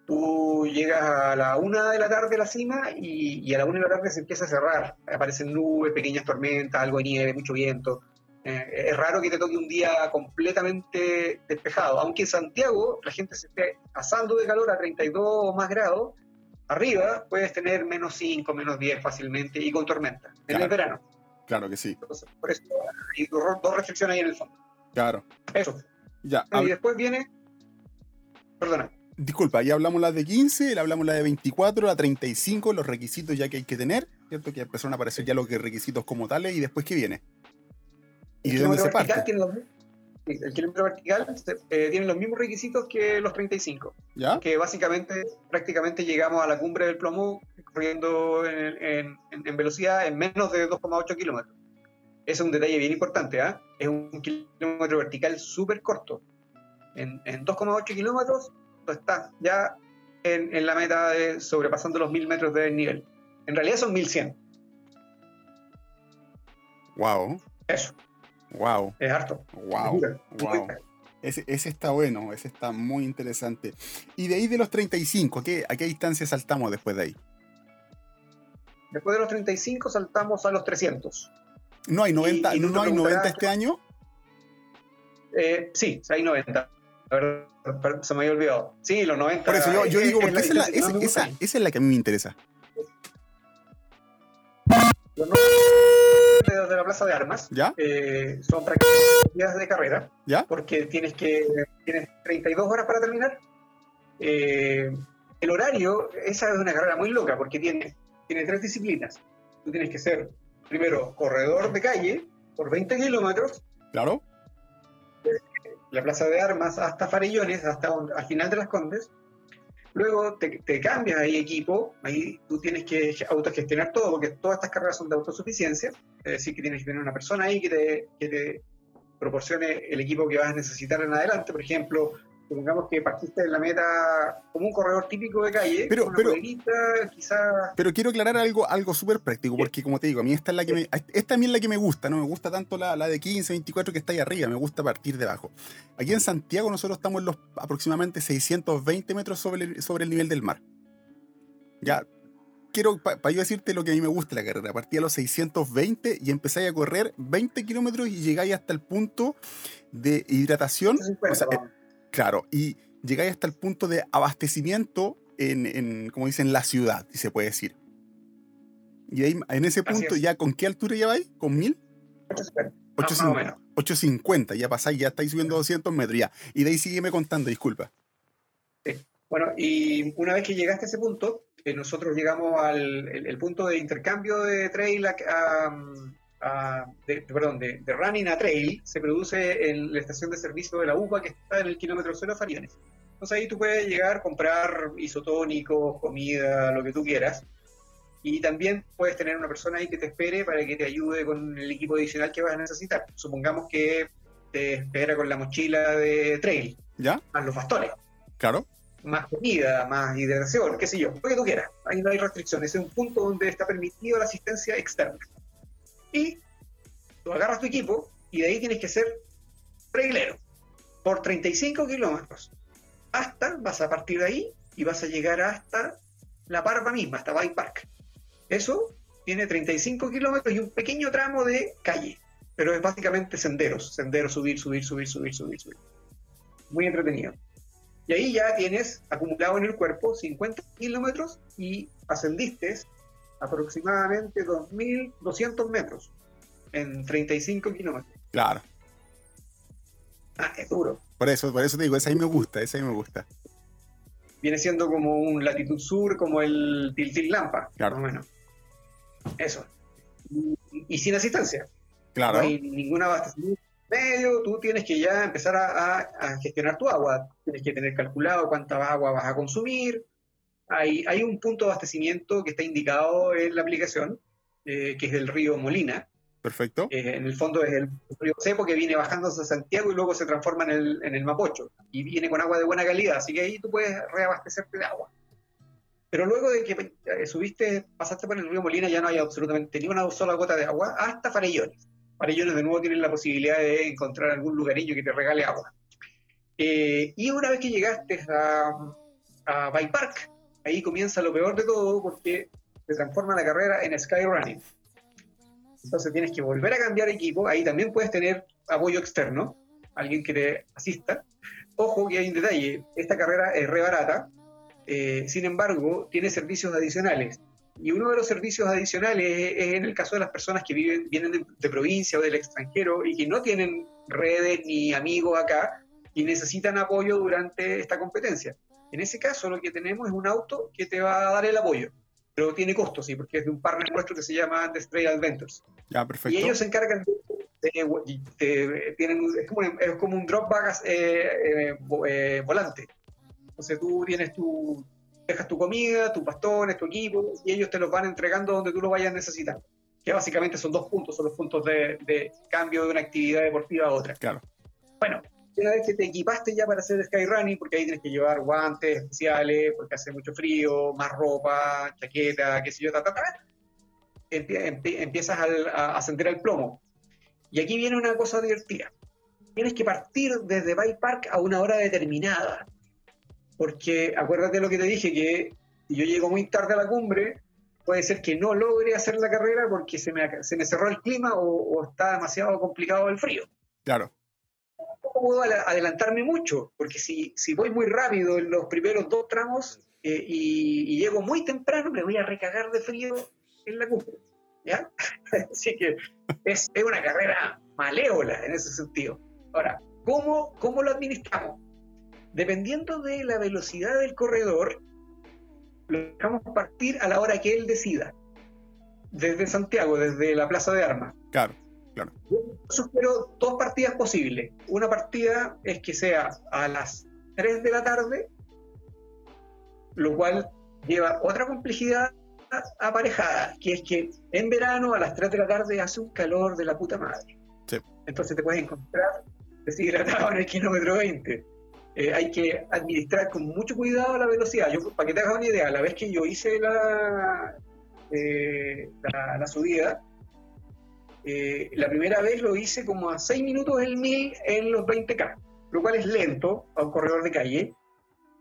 tú llegas a la una de la tarde a la cima y, y a la una de la tarde se empieza a cerrar. Aparecen nubes, pequeñas tormentas, algo de nieve, mucho viento. Eh, es raro que te toque un día completamente despejado. Aunque en Santiago la gente se esté asando de calor a 32 o más grados, arriba puedes tener menos 5, menos 10 fácilmente y con tormenta. En Claro. el verano. Claro que sí. Entonces, por eso hay dos, dos restricciones ahí en el fondo. Claro. Eso. Ya. Y después viene. Perdona. Disculpa, ya hablamos la de 15, ya hablamos la de 24, la 35, los requisitos ya que hay que tener, ¿cierto? Que empezaron a aparecer ya los requisitos como tales y después qué viene. ¿Y El de dónde se kilómetro vertical parte? tiene los el kilómetro vertical eh, tiene los mismos requisitos que los 35, ¿Ya? que básicamente prácticamente llegamos a la cumbre del plomo corriendo en, en- en- en velocidad en menos de 2,8 kilómetros. Ese es un detalle bien importante, ¿ah? Es un kilómetro vertical súper corto. En, en 2,8 kilómetros tú estás ya en, en la meta de sobrepasando los 1000 metros de nivel. En realidad son 1100. Wow, Eso, wow, es harto. wow, wow. Ese, ese está bueno, ese está muy interesante. Y de ahí de los 35, ¿qué, ¿a qué distancia saltamos después de ahí? Después de los 35 saltamos a los 300. ¿No hay 90, y tú ¿no hay 90 preguntarás- este año? Eh, sí, hay 90. La verdad, per- se me había olvidado. Sí, los 90. Por eso yo, yo digo, porque esa es, la, esa- a esa es la que a mí me interesa. Los 90 desde la plaza de armas ¿Ya? eh, son prácticamente días de carrera, ¿Ya? porque tienes que tienes 32 horas para terminar. Eh, el horario, esa es una carrera muy loca, porque tiene, tiene tres disciplinas. Tú tienes que ser, primero, corredor de calle por 20 kilómetros, ¿Claro? la plaza de armas hasta Farellones, hasta un- al final de las Condes. Luego te, te cambias ahí equipo, ahí tú tienes que autogestionar todo, porque todas estas carreras son de autosuficiencia, es decir, que tienes que tener una persona ahí que te, que te proporcione el equipo que vas a necesitar en adelante. Por ejemplo, supongamos que partiste en la meta como un corredor típico de calle, Pero- pero- quizás Pero quiero aclarar algo, algo súper práctico, porque como te digo, a mí esta es la que me, esta a mí es la que me gusta, no me gusta tanto la, la de 15, 24 que está ahí arriba, me gusta partir de abajo. Aquí en Santiago nosotros estamos en los aproximadamente 620 metros sobre el, sobre el nivel del mar. Ya, quiero, para yo decirte lo que a mí me gusta de la carrera, partí a los 620 y empezáis a correr 20 kilómetros y llegáis hasta el punto de hidratación, 50, o sea. Claro, y llegáis hasta el punto de abastecimiento en, en, como dicen, la ciudad, si se puede decir. Y ahí, en ese punto, es. ya ¿con qué altura ya vais? ¿Con 1000? 850, más o 850, menos. 850, ya pasáis, ya estáis subiendo 200 metros, ya. Y de ahí sígueme contando, disculpa. Bueno, y una vez que llegaste a ese punto, eh, nosotros llegamos al el, el punto de intercambio de trail a, a- a- de, perdón, de, de running a trail, se produce en la estación de servicio de la UPA que está en el kilómetro cero de Fariones. Entonces ahí tú puedes llegar, comprar isotónicos, comida, lo que tú quieras. Y también puedes tener una persona ahí que te espere para que te ayude con el equipo adicional que vas a necesitar. Supongamos que te espera con la mochila de trail, ¿Ya? más los bastones Claro. más comida, más hidratación, qué sé yo, lo que tú quieras. Ahí no hay restricciones, es un punto donde está permitido la asistencia externa. Y tú agarras tu equipo y de ahí tienes que ser trailero por 35 kilómetros. Hasta, vas a partir de ahí y vas a llegar hasta la Parva misma, hasta Bike Park. Eso tiene 35 kilómetros y un pequeño tramo de calle, pero es básicamente senderos, senderos, subir, subir, subir, subir, subir, subir. Muy entretenido. Y ahí ya tienes acumulado en el cuerpo 50 kilómetros y ascendiste aproximadamente 2.200 metros en 35 kilómetros. Claro. Ah, es duro. Por eso, por eso te digo, esa ahí me gusta, esa ahí me gusta. Viene siendo como un latitud sur, como el Tiltil Lampa, Claro. más o menos. Eso. Y, y sin asistencia. Claro. No hay ningún abastecimiento medio, tú tienes que ya empezar a, a- a gestionar tu agua. Tienes que tener calculado cuánta agua vas a consumir. Hay, hay un punto de abastecimiento que está indicado en la aplicación, eh, que es el río Molina. Perfecto. Eh, en el fondo es el río Cepo que viene bajando hacia Santiago y luego se transforma en el, en el Mapocho. Y viene con agua de buena calidad, así que ahí tú puedes reabastecerte de agua. Pero luego de que eh, subiste, pasaste por el río Molina, ya no hay absolutamente ni una sola gota de agua, hasta Farellones. Farellones de nuevo tienen la posibilidad de encontrar algún lugarillo que te regale agua. Eh, y una vez que llegaste a, a Bay Park, ahí comienza lo peor de todo porque se transforma la carrera en Skyrunning. Entonces tienes que volver a cambiar equipo, ahí también puedes tener apoyo externo, alguien que te asista. Ojo que hay un detalle, esta carrera es re barata, eh, sin embargo, tiene servicios adicionales. Y uno de los servicios adicionales es, en el caso de las personas que vienen de, provincia o del extranjero y que no tienen redes ni amigos acá y necesitan apoyo durante esta competencia. En ese caso, lo que tenemos es un auto que te va a dar el apoyo, pero tiene costos, sí, porque es de un partner nuestro que se llama The Stray Adventures. Ya, perfecto. Y ellos se encargan de, tienen, es, como, es como un drop bag eh, eh, eh, volante. Entonces tú tienes tu, dejas tu comida, tus bastones, tu equipo, y ellos te los van entregando donde tú lo vayas necesitando. Que básicamente son dos puntos, son los puntos de, cambio de una actividad deportiva a otra. Claro. Bueno, una vez que te equipaste ya para hacer skyrunning, porque ahí tienes que llevar guantes especiales, porque hace mucho frío, más ropa, chaqueta, qué sé yo, ta, ta, ta, empiezas a, ascender al plomo. Y aquí viene una cosa divertida. Tienes que partir desde Bike Park a una hora determinada porque acuérdate lo que te dije, que si yo llego muy tarde a la cumbre, puede ser que no logre hacer la carrera porque se me, se me cerró el clima o, está demasiado complicado el frío. Claro. Puedo adelantarme mucho, porque si, voy muy rápido en los primeros dos tramos eh, y, llego muy temprano, me voy a recagar de frío en la cumbre. ¿Ya? Así que es, una carrera maléola en ese sentido. Ahora, ¿cómo, cómo lo administramos? Dependiendo de la velocidad del corredor, lo dejamos partir a la hora que él decida. Desde Santiago, desde la Plaza de Armas. Claro, claro. Yo sugiero dos partidas posibles. Una partida es que sea a las 3 de la tarde, lo cual lleva otra complejidad aparejada, que es que en verano a las 3 de la tarde hace un calor de la puta madre. Sí. Entonces te puedes encontrar deshidratado en el kilómetro 20. Eh, hay que administrar con mucho cuidado la velocidad. Yo, para que te hagas una idea, la vez que yo hice la, eh, la, subida, eh, la primera vez lo hice como a 6 minutos el 1000 en los 20K, lo cual es lento a un corredor de calle.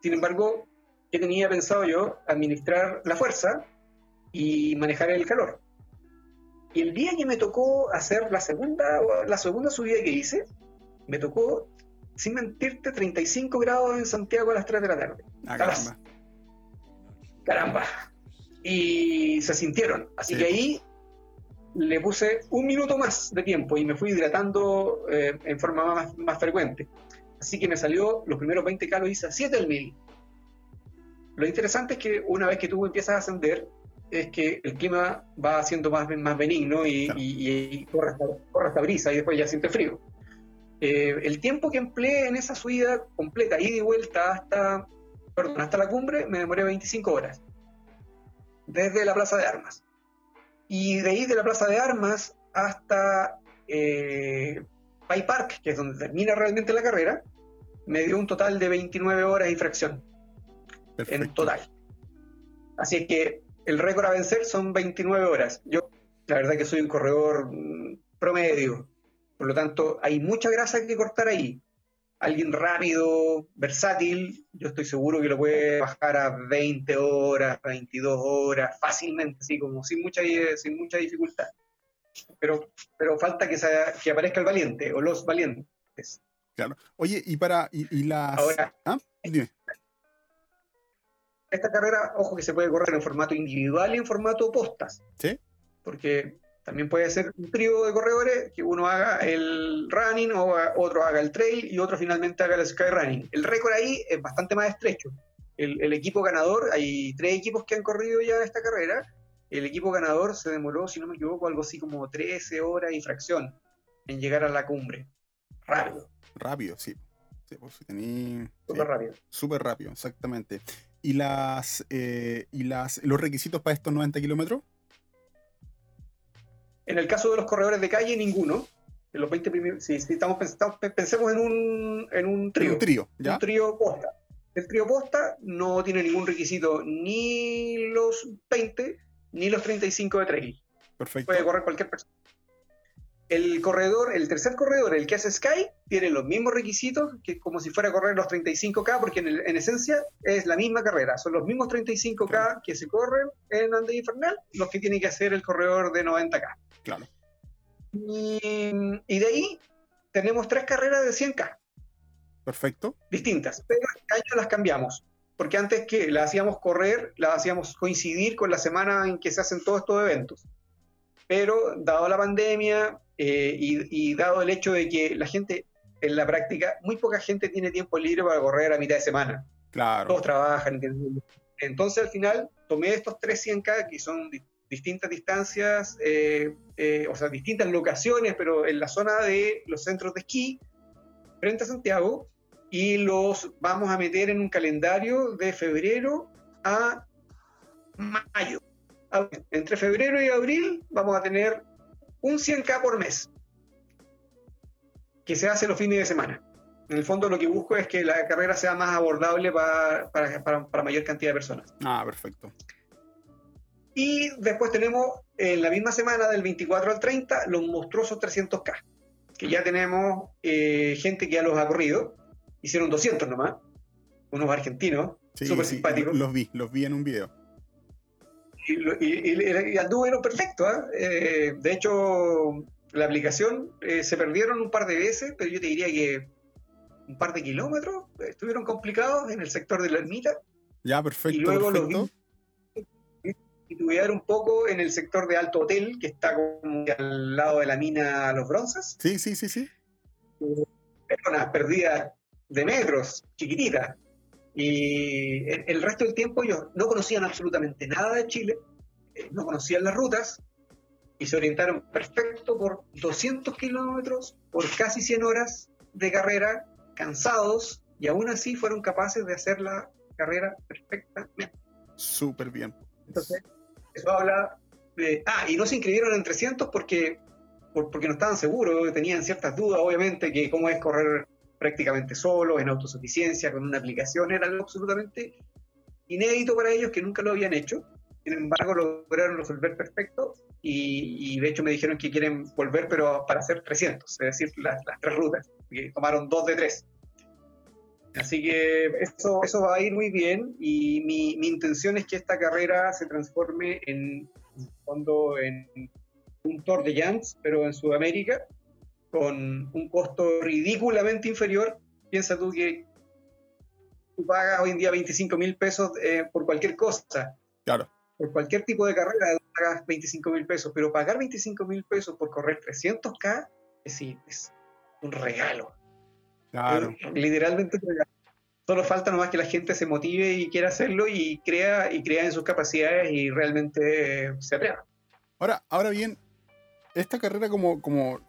Sin embargo, ¿qué tenía pensado yo? Administrar la fuerza y manejar el calor. Y el día que me tocó hacer la segunda, la segunda subida que hice, me tocó sin mentirte, 35 grados en Santiago a las 3 de la tarde. Ah, caramba. Caramba. Y se sintieron. Así que ahí le puse un minuto más de tiempo y me fui hidratando eh, en forma más, frecuente. Así que me salió, los primeros 20 K lo hice a 7 del mil. Lo interesante es que una vez que tú empiezas a ascender, es que el clima va siendo más, más benigno y, corre, hasta, brisa y después ya siente frío. Eh, el tiempo que empleé en esa subida completa, ida y vuelta hasta, perdón, hasta la cumbre, me demoré 25 horas. Desde la Plaza de Armas. Y de ahí de la Plaza de Armas hasta eh, Park, que es donde termina realmente la carrera, me dio un total de 29 horas y fracción. En total. Así que el récord a vencer son 29 horas. Yo, la verdad que soy un corredor mm, promedio. Por lo tanto, hay mucha grasa que cortar ahí. Alguien rápido, versátil, yo estoy seguro que lo puede bajar a 20 horas, 22 horas, fácilmente, así como sin mucha, sin mucha dificultad. Pero, pero falta que, que aparezca el valiente o los valientes. Claro. Oye, y para. Y, las. Ahora, ¿Ah? Dime. Esta carrera, ojo que se puede correr en formato individual y en formato postas. Sí. Porque también puede ser un trío de corredores que uno haga el running o otro haga el trail y otro finalmente haga el sky running. El récord ahí es bastante más estrecho. El, equipo ganador, hay tres equipos que han corrido ya esta carrera. El equipo ganador se demoró, si no me equivoco, algo así como 13 horas y fracción en llegar a la cumbre. Rápido. Rápido, sí. Pues, súper rápido. Súper rápido, exactamente. ¿Y, las, eh, ¿Y las los requisitos para estos 90 kilómetros? En el caso de los corredores de calle, ninguno. En los 20 primeros, sí, estamos, pensemos en un, en un trío. Un trío, ¿ya? Un trío posta. El trío posta no tiene ningún requisito ni los 20 ni los 35 de trail. Perfecto. Puede correr cualquier persona. El corredor, el tercer corredor, el que hace Sky, tiene los mismos requisitos que como si fuera a correr los 35K, porque en, en esencia es la misma carrera. Son los mismos 35K Claro. que se corren en Ande Infernal, los que tiene que hacer el corredor de 90K. Claro. Y, y de ahí tenemos tres carreras de 100K Perfecto. distintas, pero este año las cambiamos. Porque antes que las hacíamos correr, las hacíamos coincidir con la semana en que se hacen todos estos eventos. Pero dado la pandemia eh, y, y dado el hecho de que la gente, en la práctica, muy poca gente tiene tiempo libre para correr a mitad de semana. Claro. Todos trabajan. Entonces al final tomé estos tres 100K que son distintas distancias, eh, eh, o sea, distintas locaciones, pero en la zona de los centros de esquí, frente a Santiago, y los vamos a meter en un calendario de febrero a mayo. Entre febrero y abril vamos a tener un 100K por mes, que se hace los fines de semana. En el fondo lo que busco es que la carrera sea más abordable pa- para, para- para mayor cantidad de personas. Ah, perfecto. Y después tenemos en la misma semana del 24 al 30 los monstruosos 300K, que ya tenemos eh, gente que ya los ha corrido, hicieron 200 nomás, unos argentinos, Sí, súper sí, simpáticos, Los vi, los vi en un video. y, y- y- y anduvieron perfecto. ¿ah? Eh, de hecho, la aplicación eh, se perdieron un par de veces, pero yo te diría que un par de kilómetros estuvieron complicados en el sector de la ermita. Ya, perfecto, y luego los vi titubear un poco en el sector de Alto Hotel, que está como al lado de la mina Los Bronces. Sí, sí, sí, sí. Era una pérdida de metros, chiquitita. Y el, el resto del tiempo ellos no conocían absolutamente nada de Chile, eh, no conocían las rutas y se orientaron perfecto por 200 kilómetros, por casi 100 horas de carrera, cansados, y aún así fueron capaces de hacer la carrera perfectamente. Súper bien. Entonces, eso habla de... Ah, y no se inscribieron en 300 porque, por- porque no estaban seguros, tenían ciertas dudas, obviamente, que cómo es correr prácticamente solo, en autosuficiencia, con una aplicación, era algo absolutamente inédito para ellos, que nunca lo habían hecho. Sin embargo, lograron resolver perfecto y, de hecho me dijeron que quieren volver, pero para hacer 300, es decir, las, las tres rutas, tomaron dos de tres. Así que eso, eso va a ir muy bien y mi, mi intención es que esta carrera se transforme en, en fondo en un Tour de Giants, pero en Sudamérica, con un costo ridículamente inferior. Piensa tú que tú pagas hoy en día 25 mil pesos eh, por cualquier cosa, Claro. por cualquier tipo de carrera pagas 25 mil pesos, pero pagar 25 mil pesos por correr 300K es, es un regalo. Claro. Eh, Literalmente. Solo falta nomás que la gente se motive y quiera hacerlo y crea y crea en sus capacidades y realmente eh, se atreva. Ahora, ahora bien, esta carrera como, como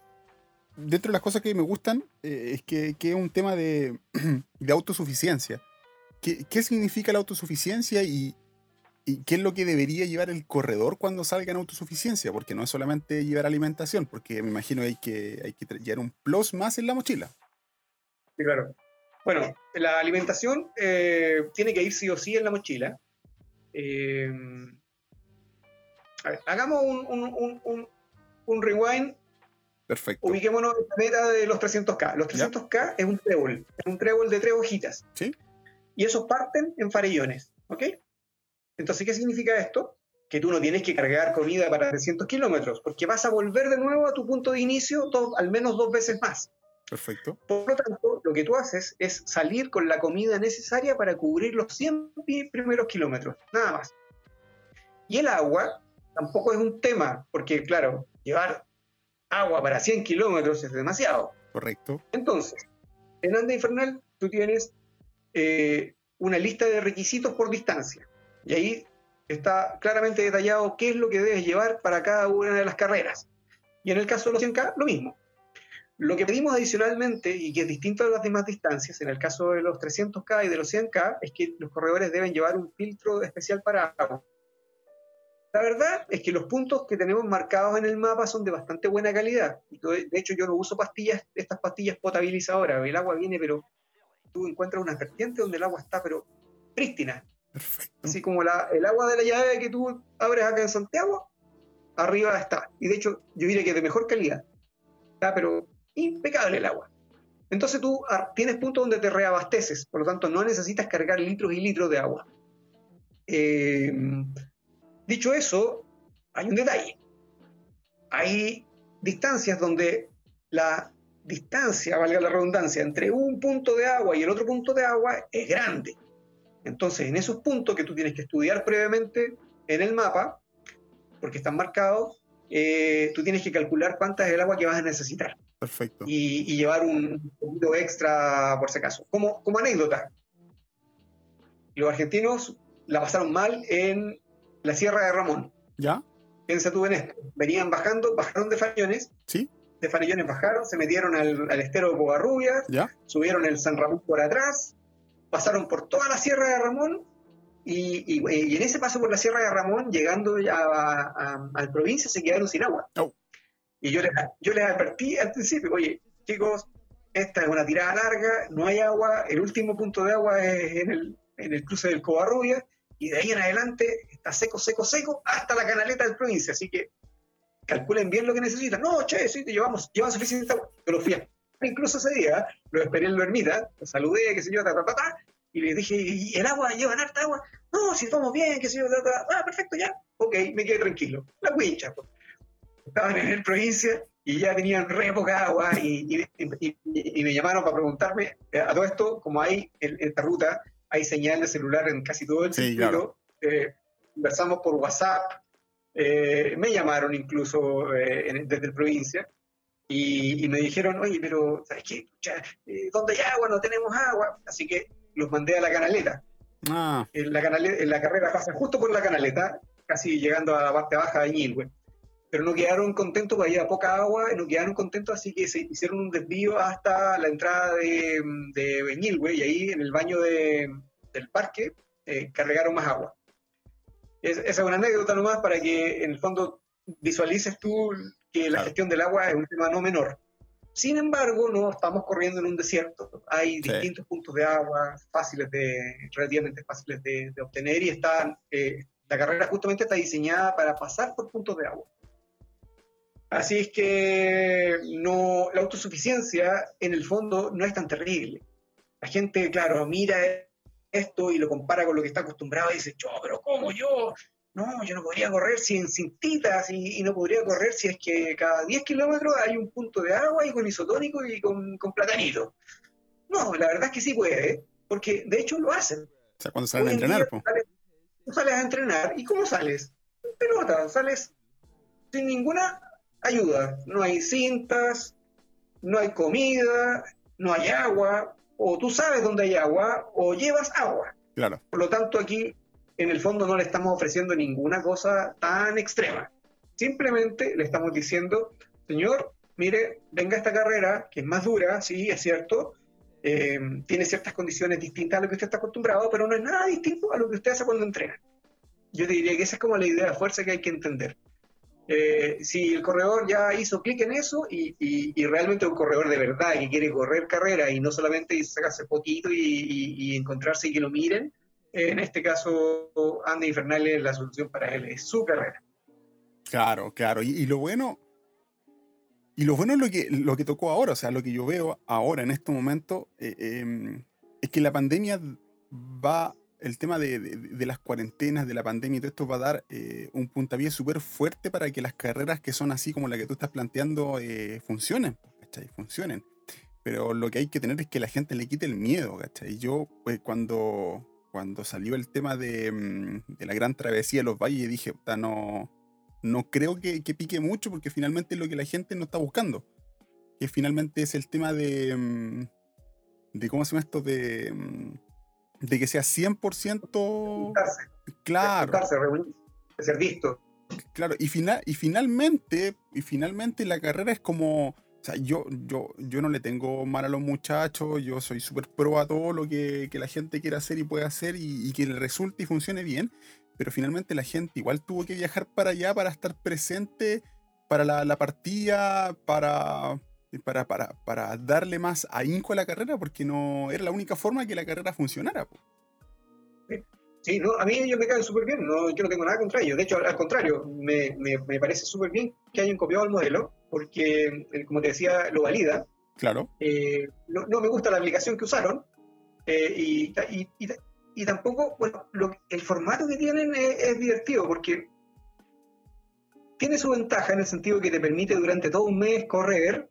dentro de las cosas que me gustan eh, es que, que es un tema de, de autosuficiencia. ¿Qué, qué significa la autosuficiencia y, y qué es lo que debería llevar el corredor cuando salga en autosuficiencia? Porque no es solamente llevar alimentación, porque me imagino hay que, hay que llevar un plus más en la mochila. Sí, claro. Bueno, la alimentación eh, tiene que ir sí o sí en la mochila. Eh, a ver, hagamos un, un- un- un- un rewind, Perfecto. ubiquémonos en la meta de los 300K. Los Ya. 300K es un trébol, es un trébol de tres hojitas. Sí. Y esos parten en farellones, ¿ok? Entonces, ¿qué significa esto? Que tú no tienes que cargar comida para 300 kilómetros, porque vas a volver de nuevo a tu punto de inicio dos- al menos dos veces más. Perfecto. Por lo tanto, lo que tú haces es salir con la comida necesaria para cubrir los 100 pi- primeros kilómetros, nada más. Y el agua tampoco es un tema, porque claro, llevar agua para 100 kilómetros es demasiado. Correcto. Entonces, en Anda Infernal tú tienes eh, una lista de requisitos por distancia. Y ahí está claramente detallado qué es lo que debes llevar para cada una de las carreras. Y en el caso de los 100K, lo mismo. Lo que pedimos adicionalmente, y que es distinto de las demás distancias, en el caso de los 300K y de los 100K, es que los corredores deben llevar un filtro especial para agua. La verdad es que los puntos que tenemos marcados en el mapa son de bastante buena calidad. De hecho, yo no uso pastillas, estas pastillas potabilizadoras. El agua viene, pero tú encuentras una vertiente donde el agua está, pero prístina. Perfecto. Así como la, el agua de la llave que tú abres acá en Santiago, arriba está. Y de hecho, yo diría que es de mejor calidad. Está, pero impecable el agua. Entonces tú tienes puntos donde te reabasteces, por lo tanto no necesitas cargar litros y litros de agua. Eh, dicho eso, hay un detalle. Hay distancias donde la distancia, valga la redundancia, entre un punto de agua y el otro punto de agua es grande. Entonces, en esos puntos que tú tienes que estudiar previamente en el mapa, porque están marcados, eh, tú tienes que calcular cuánta es el agua que vas a necesitar. Perfecto. Y, llevar un poquito extra por si acaso. Como, como anécdota, los argentinos la pasaron mal en la Sierra de Ramón. ¿Ya? Piensa tú en esto. Venían bajando, bajaron de Farellones. Sí. De Farellones bajaron, se metieron al, al estero de Covarrubias, ¿Ya? subieron el San Ramón por atrás, pasaron por toda la Sierra de Ramón y, en ese paso por la Sierra de Ramón, llegando ya a, la provincia, se quedaron sin agua. Oh. Y yo les, yo les advertí al principio, oye, chicos, esta es una tirada larga, no hay agua, el último punto de agua es en el, en el cruce del Covarrubia, y de ahí en adelante está seco, seco, seco, hasta la canaleta del provincia, así que calculen bien lo que necesitan. No, che, sí, te llevamos, llevan suficiente agua. Yo lo fui a, incluso ese día, lo esperé en la ermita, lo saludé, qué sé yo, ta, ta, ta, ta, y les dije, ¿y el agua? ¿Llevan harta agua? No, si estamos bien, qué sé yo, ta, ta, ah, perfecto, ya, ok, me quedé tranquilo. La wincha, pues estaban en el provincia y ya tenían re poca agua y, me llamaron para preguntarme, eh, a todo esto, como hay en esta ruta, hay señal de celular en casi todo el sí, eh, conversamos por WhatsApp, eh, me llamaron incluso desde el provincia y, me dijeron, oye, pero ¿sabes qué? ¿Dónde hay agua? No tenemos agua. Así que los mandé a la canaleta. Ah. En, la canaleta en la carrera pasa justo por la canaleta, casi llegando a la parte baja de Ñilwe pero no quedaron contentos porque había poca agua, no quedaron contentos, así que se hicieron un desvío hasta la entrada de, de Beñilwe y ahí en el baño de, del parque eh, cargaron más agua. esa es una anécdota nomás para que en el fondo visualices tú que la gestión del agua es un tema no menor. Sin embargo, no estamos corriendo en un desierto. Hay distintos puntos de agua fáciles de, relativamente fáciles de, obtener y están, eh, la carrera justamente está diseñada para pasar por puntos de agua. Así es que no, la autosuficiencia en el fondo no es tan terrible. La gente, claro, mira esto y lo compara con lo que está acostumbrado y dice, yo, pero ¿cómo yo? No, yo no podría correr sin cintitas y, y no podría correr si es que cada 10 kilómetros hay un punto de agua y con isotónico y con, con platanito. No, la verdad es que sí puede, porque de hecho lo hacen. O sea, cuando salen a entrenar, sales, tú sales a entrenar y ¿cómo sales? pelota, sales sin ninguna ayuda. No hay cintas, no hay comida, no hay agua, o tú sabes dónde hay agua, o llevas agua. Claro. Por lo tanto, aquí en el fondo no le estamos ofreciendo ninguna cosa tan extrema. Simplemente le estamos diciendo, señor, mire, venga esta carrera, que es más dura, sí, es cierto, eh, tiene ciertas condiciones distintas a lo que usted está acostumbrado, pero no es nada distinto a lo que usted hace cuando entrena. Yo diría que esa es como la idea de fuerza que hay que entender. Eh, si el corredor ya hizo clic en eso y, y, realmente un corredor de verdad que quiere correr carrera y no solamente sacarse poquito y, y, encontrarse y que lo miren, en este caso Andy Infernal es la solución para él, es su carrera. Claro, claro. Y, lo bueno, y lo bueno es lo que, lo que tocó ahora, o sea, lo que yo veo ahora en este momento, eh, em, es que la pandemia va el tema de, las cuarentenas, de la pandemia y todo esto va a dar eh, un puntapié súper fuerte para que las carreras que son así como la que tú estás planteando eh, funcionen, ¿cachai? Funcionen. Pero lo que hay que tener es que la gente le quite el miedo, ¿cachai? Yo, pues, cuando, cuando salió el tema de, mm, la gran travesía de los valles, dije, no, no creo que, pique mucho porque finalmente es lo que la gente no está buscando. Que finalmente es el tema de. Mm, de ¿Cómo se llama? De mm, de que sea 100% claro. de ser visto. Claro, y, final, y finalmente, y finalmente la carrera es como, o sea, yo, yo, yo no le tengo mal a los muchachos, yo soy súper pro a todo lo que, la gente quiera hacer y puede hacer y, que le resulte y funcione bien, pero finalmente la gente igual tuvo que viajar para allá para estar presente para la, la partida, para, para, para, para darle más ahínco a la carrera, porque no era la única forma que la carrera funcionara. Sí, no, a mí yo me caen súper bien, no, yo no tengo nada contra ellos. De hecho, al, contrario, me, me, parece súper bien que hayan copiado el modelo, porque, eh, como te decía, lo valida. Claro. Eh, no, no, me gusta la aplicación que usaron eh, y, y, y, tampoco, bueno, lo, el formato que tienen es, divertido porque tiene su ventaja en el sentido que te permite durante todo un mes correr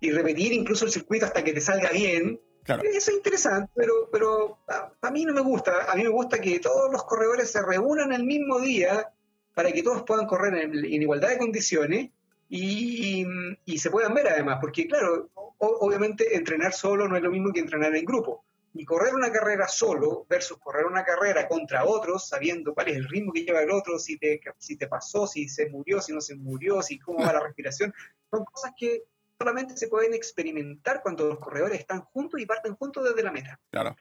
y repetir incluso el circuito hasta que te salga bien. Eso es interesante, pero, pero a, mí no me gusta. A mí me gusta que todos los corredores se reúnan el mismo día para que todos puedan correr en, igualdad de condiciones y, y, se puedan ver además, porque claro, obviamente entrenar solo no es lo mismo que entrenar en grupo. Y correr una carrera solo versus correr una carrera contra otros, sabiendo cuál es el ritmo que lleva el otro, si te, si te pasó, si se murió, si no se murió, si cómo va la respiración, son cosas que solamente se pueden experimentar cuando los corredores están juntos y parten juntos desde la meta. Claro.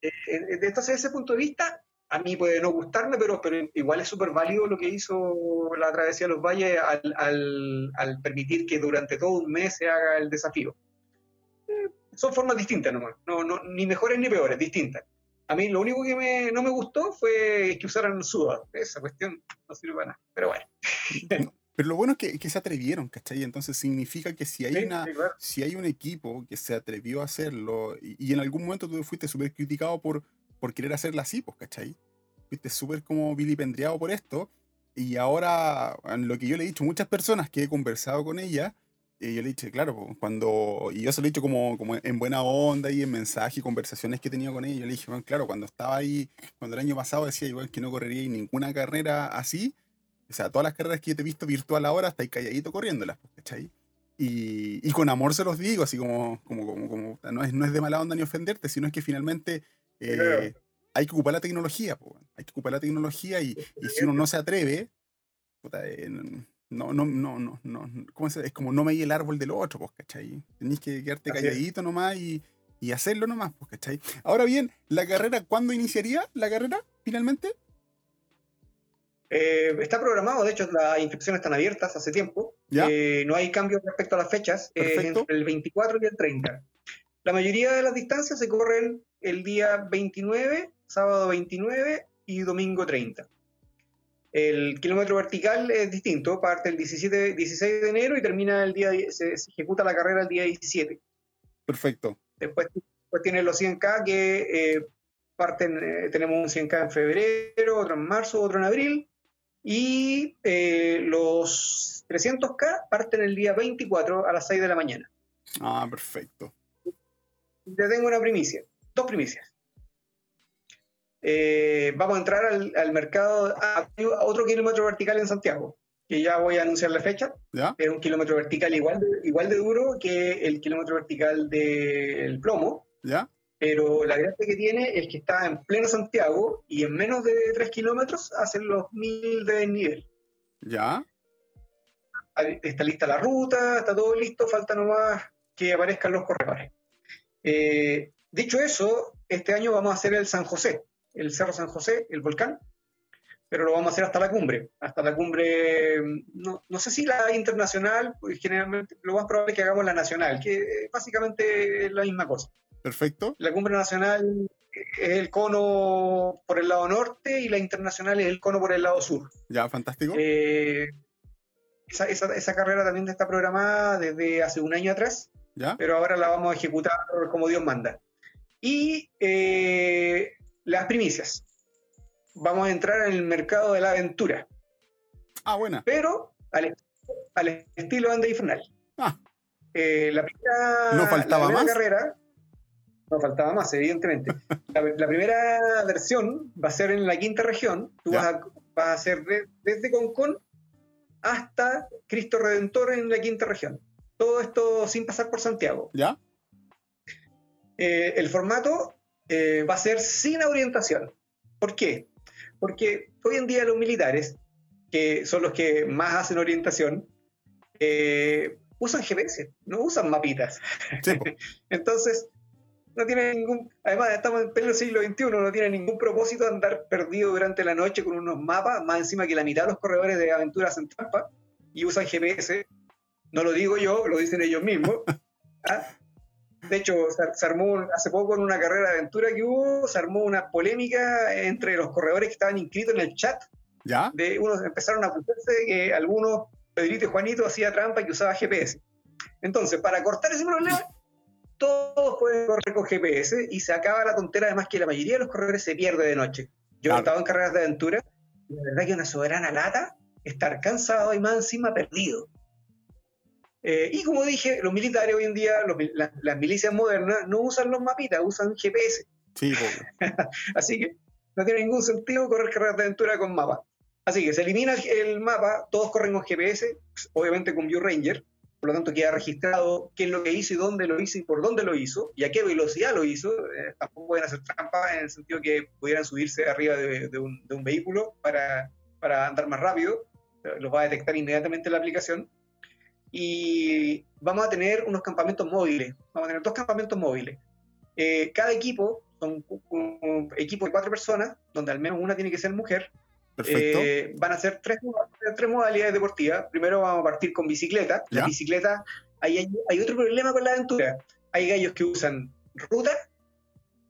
Eh, eh, entonces, desde ese punto de vista, a mí puede no gustarme, pero, pero igual es súper válido lo que hizo la travesía de los valles al, al, permitir que durante todo un mes se haga el desafío. Eh, son formas distintas nomás, no, no, ni mejores ni peores, distintas. A mí lo único que me, no me gustó fue que usaran SUDA. Esa cuestión no sirve para nada, pero bueno. Pero lo bueno es que, se atrevieron, ¿cachai? Entonces significa que si hay, una, si hay un equipo que se atrevió a hacerlo y, en algún momento tú fuiste súper criticado por, por querer hacerla así, pues, ¿cachai? Fuiste súper como vilipendriado por esto y ahora, en lo que yo le he dicho a muchas personas que he conversado con ella, y yo le he dicho, claro, cuando, y yo se lo he dicho como, como en buena onda y en mensaje y conversaciones que he tenido con ella, yo le dije, bueno, claro, cuando estaba ahí, cuando el año pasado decía igual que no correría ninguna carrera así, o sea, todas las carreras que yo te he visto virtual ahora, estáis calladito corriéndolas, pues, ¿cachai? Y, y, con amor se los digo, así como, como, como, como no, es, no es de mala onda ni ofenderte, sino es que finalmente eh, hay que ocupar la tecnología, pues, hay que ocupar la tecnología y, y si uno no se atreve, puta, eh, no, no, no, no, no, ¿cómo se, es como no me el árbol del otro, pues, ¿cachai? Tenéis que quedarte calladito nomás y, y hacerlo nomás, pues, ¿cachai? Ahora bien, ¿la carrera cuándo iniciaría la carrera finalmente? Eh, está programado, de hecho las inscripciones están abiertas hace tiempo. Eh, no hay cambios respecto a las fechas, entre el 24 y el 30. La mayoría de las distancias se corren el día 29, sábado 29 y domingo 30. El kilómetro vertical es distinto, parte el 17, 16 de enero y termina el día, se, ejecuta la carrera el día 17. Perfecto. Después, después tiene los 100K que eh, parten, tenemos un 100K en febrero, otro en marzo, otro en abril y eh, los 300K parten el día 24 a las 6 de la mañana. Ah, perfecto. Te tengo una primicia, dos primicias. Eh, vamos a entrar al, mercado a, otro kilómetro vertical en Santiago, que ya voy a anunciar la fecha. ¿Ya? Es un kilómetro vertical igual de, igual de duro que el kilómetro vertical del plomo. ¿Ya? Pero la gracia que tiene es que está en pleno Santiago y en menos de 3 kilómetros hacen los 1000 de nivel. ¿Ya? Está lista la ruta, está todo listo, falta nomás que aparezcan los corredores. Eh, dicho eso, este año vamos a hacer el San José, el Cerro San José, el volcán, pero lo vamos a hacer hasta la cumbre, hasta la cumbre, no, no sé si la internacional, pues generalmente lo más probable es que hagamos la nacional, que básicamente es la misma cosa. Perfecto. La cumbre nacional es el cono por el lado norte y la internacional es el cono por el lado sur. Ya, fantástico. Eh, esa, carrera también está programada desde hace un año atrás, ¿Ya? pero ahora la vamos a ejecutar como Dios manda. Y eh, las primicias. Vamos a entrar en el mercado de la aventura. Ah, buena. Pero al, estilo Ande Infernal. Ah. Eh, la primera, no faltaba más. carrera no faltaba más, evidentemente. La, primera versión va a ser en la quinta región. Tú vas a, vas a, hacer desde Concón hasta Cristo Redentor en la quinta región. Todo esto sin pasar por Santiago. ¿Ya? Eh, el formato eh, va a ser sin orientación. ¿Por qué? Porque hoy en día los militares, que son los que más hacen orientación, eh, usan GPS, no usan mapitas. Entonces, no tiene ningún, además estamos en pleno siglo XXI, no tiene ningún propósito andar perdido durante la noche con unos mapas, más encima que la mitad de los corredores de aventuras en trampa y usan GPS. No lo digo yo, lo dicen ellos mismos. ¿ah? De hecho, se, armó hace poco en una carrera de aventura que hubo, se armó una polémica entre los corredores que estaban inscritos en el chat. ¿Ya? De unos empezaron a putarse que algunos, Pedrito y Juanito, hacía trampa y que usaba GPS. Entonces, para cortar ese problema, todos pueden correr con GPS y se acaba la tontera, además que la mayoría de los corredores se pierde de noche. Yo he estado en carreras de aventura y la verdad que una soberana lata estar cansado y más encima perdido. Eh, y como dije, los militares hoy en día, las milicias modernas, no usan los mapitas, usan GPS. Sí, Así que no tiene ningún sentido correr carreras de aventura con mapa. Así que se elimina el mapa, todos corren con GPS, obviamente con View Ranger, por lo tanto queda registrado qué es lo que hizo y dónde lo hizo y por dónde lo hizo y a qué velocidad lo hizo. Eh, tampoco pueden hacer trampa en el sentido que pudieran subirse arriba de, un, vehículo para, para, andar más rápido. Los va a detectar inmediatamente la aplicación. Y vamos a tener unos campamentos móviles. Vamos a tener dos campamentos móviles. Eh, cada equipo son un equipo de cuatro personas, donde al menos una tiene que ser mujer, eh, van a ser tres, tres modalidades deportivas. Primero vamos a partir con bicicleta. La bicicleta, hay, hay, otro problema con la aventura. Hay gallos que usan ruta,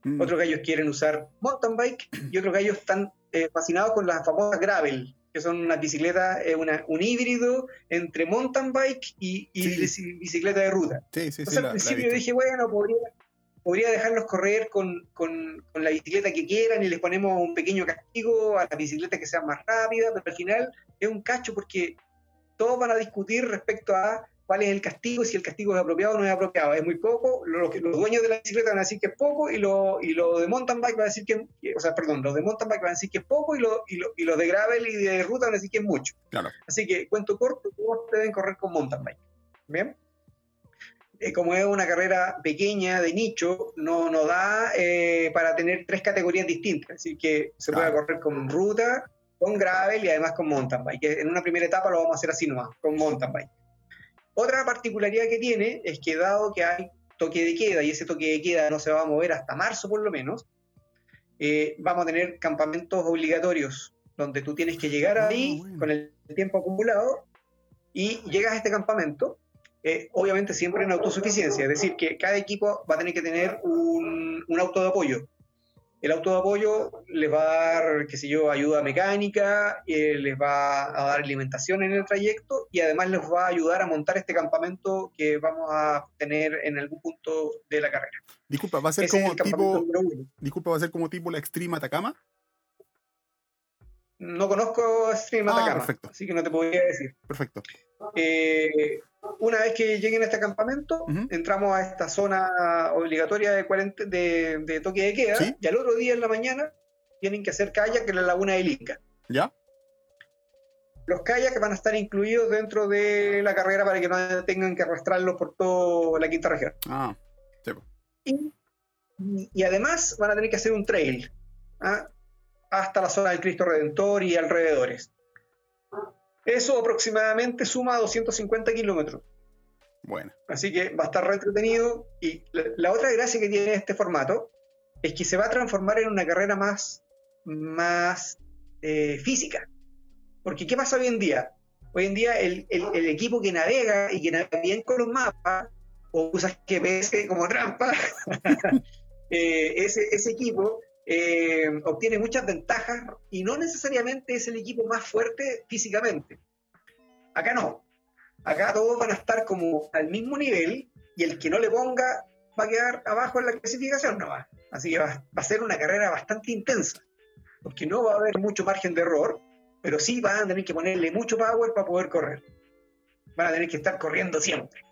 mm. otros gallos quieren usar mountain bike y otros gallos están eh, fascinados con las famosas gravel, que son unas bicicletas, eh, un híbrido entre mountain bike y, bicicleta de ruta. Sí, Entonces al principio dije, bueno, podría, podría dejarlos correr con, con, la bicicleta que quieran y les ponemos un pequeño castigo a la bicicleta que sea más rápida, pero al final es un cacho porque todos van a discutir respecto a cuál es el castigo, si el castigo es apropiado o no es apropiado. Es muy poco, los, los dueños de la bicicleta van a decir que es poco y los y lo de mountain bike van a decir que, o sea, perdón, los de mountain bike van a decir que es poco y, lo, y, lo, y los de gravel y de ruta van a decir que es mucho. Claro. Así que, cuento corto, todos deben correr con mountain bike. ¿Bien? Eh, como es una carrera pequeña, de nicho, no, no da eh, para tener tres categorías distintas. Así que se puede correr con ruta, con gravel y además con mountain bike. En una primera etapa lo vamos a hacer así nomás, con mountain bike. Otra particularidad que tiene es que dado que hay toque de queda y ese toque de queda no se va a mover hasta marzo por lo menos, eh, vamos a tener campamentos obligatorios donde tú tienes que llegar ah, ahí con el tiempo acumulado y llegas a este campamento eh, obviamente siempre en autosuficiencia, es decir, que cada equipo va a tener que tener un, auto de apoyo. El auto de apoyo les va a dar, qué sé yo, ayuda mecánica, eh, les va a dar alimentación en el trayecto y además les va a ayudar a montar este campamento que vamos a tener en algún punto de la carrera. Disculpa, ¿va a ser como tipo, disculpa, ¿va a ser como tipo la Extreme Atacama? No conozco Extreme ah, Atacama, así que no te podría decir. Perfecto. Eh, una vez que lleguen a este campamento, entramos a esta zona obligatoria de, de, toque de queda y al otro día en la mañana tienen que hacer kayak en la laguna de Inca. ¿Ya? Los kayaks van a estar incluidos dentro de la carrera para que no tengan que arrastrarlos por toda la quinta región. Ah, y, y, además van a tener que hacer un trail ¿ah? hasta la zona del Cristo Redentor y alrededores. Eso aproximadamente suma 250 kilómetros. Bueno. Así que va a estar re entretenido. Y la, otra gracia que tiene este formato es que se va a transformar en una carrera más, más eh, física. Porque ¿qué pasa hoy en día? Hoy en día el, equipo que navega y que navega bien con los mapas o usa GPS como trampa, eh, ese, ese equipo eh, obtiene muchas ventajas y no necesariamente es el equipo más fuerte físicamente. Acá no. Acá todos van a estar como al mismo nivel y el que no le ponga va a quedar abajo en la clasificación, no va. Así que va, a ser una carrera bastante intensa, porque no va a haber mucho margen de error, pero sí van a tener que ponerle mucho power para poder correr. Van a tener que estar corriendo siempre.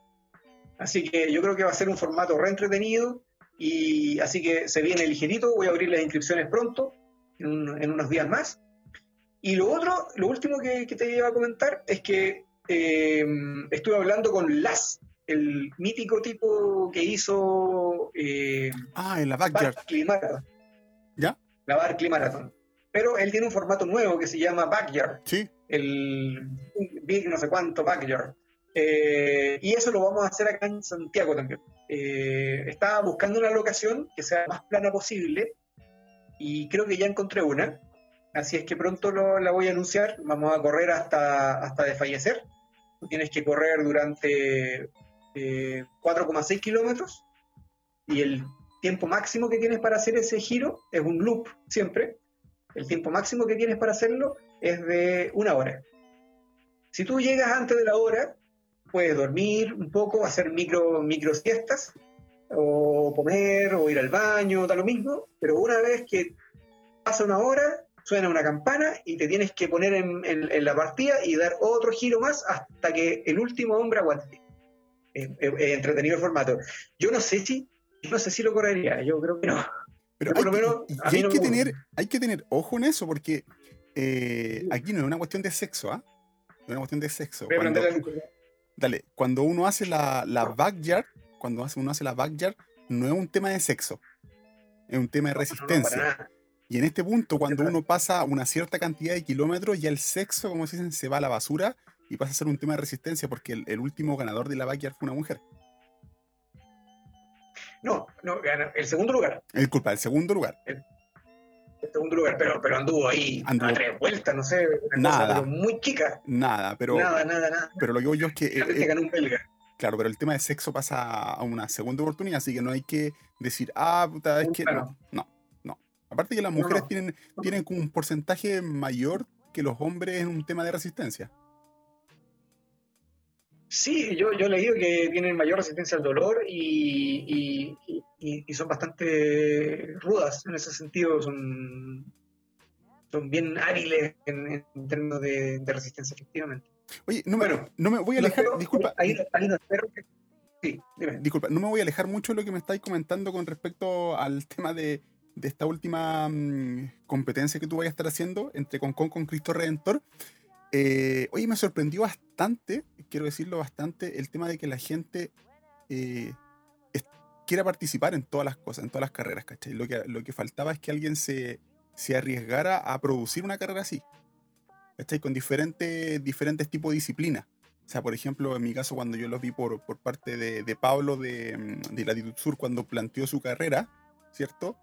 Así que yo creo que va a ser un formato re entretenido y así que se viene ligerito, voy a abrir las inscripciones pronto, en, unos días más. Y lo otro, lo último que, te iba a comentar es que eh, estuve hablando con Las, el mítico tipo que hizo... Eh, ah, en la Backyard. Marathon. ¿Ya? La Barclay Marathon. Pero él tiene un formato nuevo que se llama Backyard. Sí. El Big no sé cuánto Backyard. Eh, y eso lo vamos a hacer acá en Santiago también. Eh, estaba buscando una locación que sea más plana posible y creo que ya encontré una. Así es que pronto la voy a anunciar. Vamos a correr hasta, hasta desfallecer. tienes que correr durante 4,6 eh, kilómetros y el tiempo máximo que tienes para hacer ese giro es un loop siempre. El tiempo máximo que tienes para hacerlo es de una hora. Si tú llegas antes de la hora, puedes dormir un poco, hacer micro, micro siestas, o comer, o ir al baño, da lo mismo, pero una vez que pasa una hora, suena una campana y te tienes que poner en, la partida y dar otro giro más hasta que el último hombre aguante. entretenido el formato. Yo no sé si, no sé si lo correría, yo creo que no. Pero hay, lo hay, que tener, hay que tener ojo en eso, porque eh, aquí no es una cuestión de sexo, ¿ah? es una cuestión de sexo. Cuando, dale, cuando uno hace la, la backyard, cuando uno hace la backyard, no es un tema de sexo, es un tema de resistencia. y en este punto, cuando uno pasa una cierta cantidad de kilómetros, ya el sexo, como se dicen, se va a la basura y pasa a ser un tema de resistencia, porque el, último ganador de la backyard fue una mujer. No, no, el segundo lugar. El culpa, el segundo lugar. El, segundo lugar, pero, pero anduvo ahí a tres vueltas, no sé, nada, pero muy chica. Nada, pero. Nada, nada, nada. Pero lo que digo yo es que. Eh, ganó un belga. Claro, pero el tema de sexo pasa a una segunda oportunidad, así que no hay que decir, ah, puta, es que no, no, no. Aparte que las mujeres tienen, tienen un porcentaje mayor que los hombres en un tema de resistencia. Sí, yo, yo he leído que tienen mayor resistencia al dolor y, son bastante rudas en ese sentido, son, son bien hábiles en, términos de, resistencia, efectivamente. Oye, no me, no me voy a alejar, disculpa. sí, Disculpa, no me voy a alejar mucho de lo que me estáis comentando con respecto al tema de, esta última mm, competencia que tú vayas a estar haciendo entre Concon con Cristo Redentor. Eh, oye, me sorprendió bastante, quiero decirlo bastante, el tema de que la gente eh, quiera participar en todas las cosas, en todas las carreras, ¿cachai? Lo que, lo que faltaba es que alguien se, se arriesgara a producir una carrera así, ¿cachai? Con diferentes, diferentes tipos de disciplinas. O sea, por ejemplo, en mi caso, cuando yo lo vi por, por parte de, de Pablo de, mm, de Latitud Sur, cuando planteó su carrera, ¿cierto?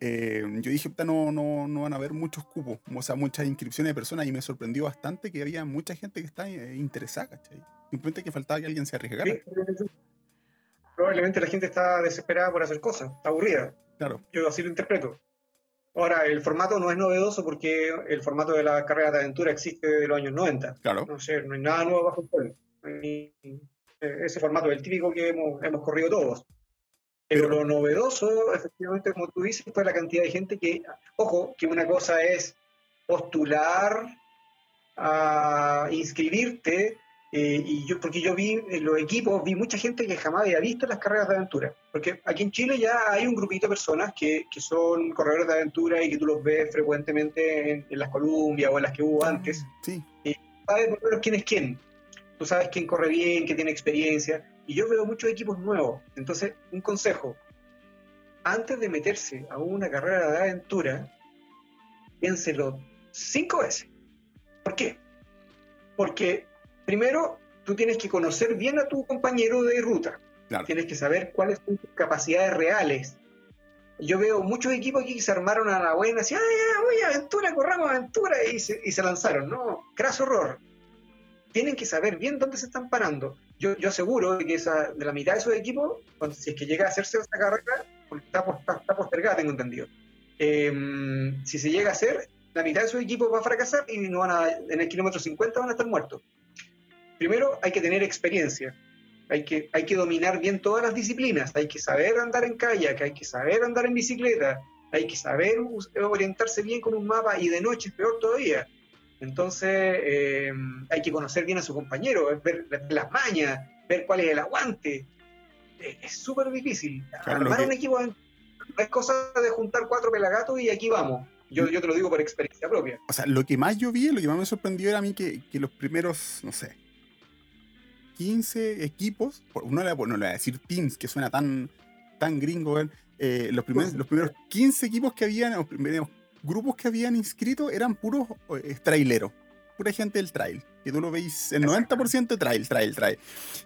Eh, yo dije, no, no, no van a haber muchos cupos, o sea, muchas inscripciones de personas y me sorprendió bastante que había mucha gente que está eh, interesada, ¿cachai? Simplemente que faltaba que alguien se arriesgara. Probablemente la gente está desesperada por hacer cosas, está aburrida. Claro. Yo así lo interpreto. Ahora, el formato no es novedoso porque el formato de la carrera de aventura existe desde los años 90. Claro. No sé, no hay nada nuevo bajo el sol. Eh, ese formato es el típico que hemos, hemos corrido todos. Pero lo novedoso, efectivamente, como tú dices, fue la cantidad de gente que, ojo, que una cosa es postular a inscribirte, eh, y yo, porque yo vi en los equipos, vi mucha gente que jamás había visto las carreras de aventura. Porque aquí en Chile ya hay un grupito de personas que, que son corredores de aventura y que tú los ves frecuentemente en, las Columbia o en las que hubo antes. Sí. Y sabes quién es quién. Tú sabes quién corre bien, quién tiene experiencia y yo veo muchos equipos nuevos. Entonces, un consejo, antes de meterse a una carrera de aventura, piénselo cinco veces. ¿Por qué? Porque primero tú tienes que conocer bien a tu compañero de ruta. Tienes que saber cuáles son tus capacidades reales. Yo veo muchos equipos aquí que se armaron a la buena, así, ¡ay, voy a aventura, corramos aventura! Y se, y se lanzaron. No, craso horror tienen que saber bien dónde se están parando. Yo, yo aseguro que esa, de la mitad de esos equipos, si es que llega a hacerse esa carrera, porque está, está, postergada, tengo entendido, em, si se llega a hacer, la mitad de esos equipos va a fracasar y no van a, en el kilómetro 50 van a estar muertos. Primero hay que tener experiencia, hay que, hay que dominar bien todas las disciplinas, hay que saber andar en kayak, hay que saber andar en bicicleta, hay que saber orientarse bien con un mapa y de noche es peor todavía. Entonces eh, hay que conocer bien a su compañero, ver, las mañas, ver cuál es el aguante. Eh, es súper difícil. Armar un equipo no es cosa de juntar cuatro pelagatos y aquí vamos. Yo, yo, te lo digo por experiencia propia. O sea, lo que más yo vi, lo que más me sorprendió era a mí que, que los primeros, no sé, 15 equipos, no le, no le voy a decir teams, que suena tan, tan gringo, eh, los, primeros, los primeros 15 equipos que habían, los primeros grupos que habían inscrito eran puros eh, traileros, pura gente del trail. Que tú lo veis, el 90% de trail, trail, trail.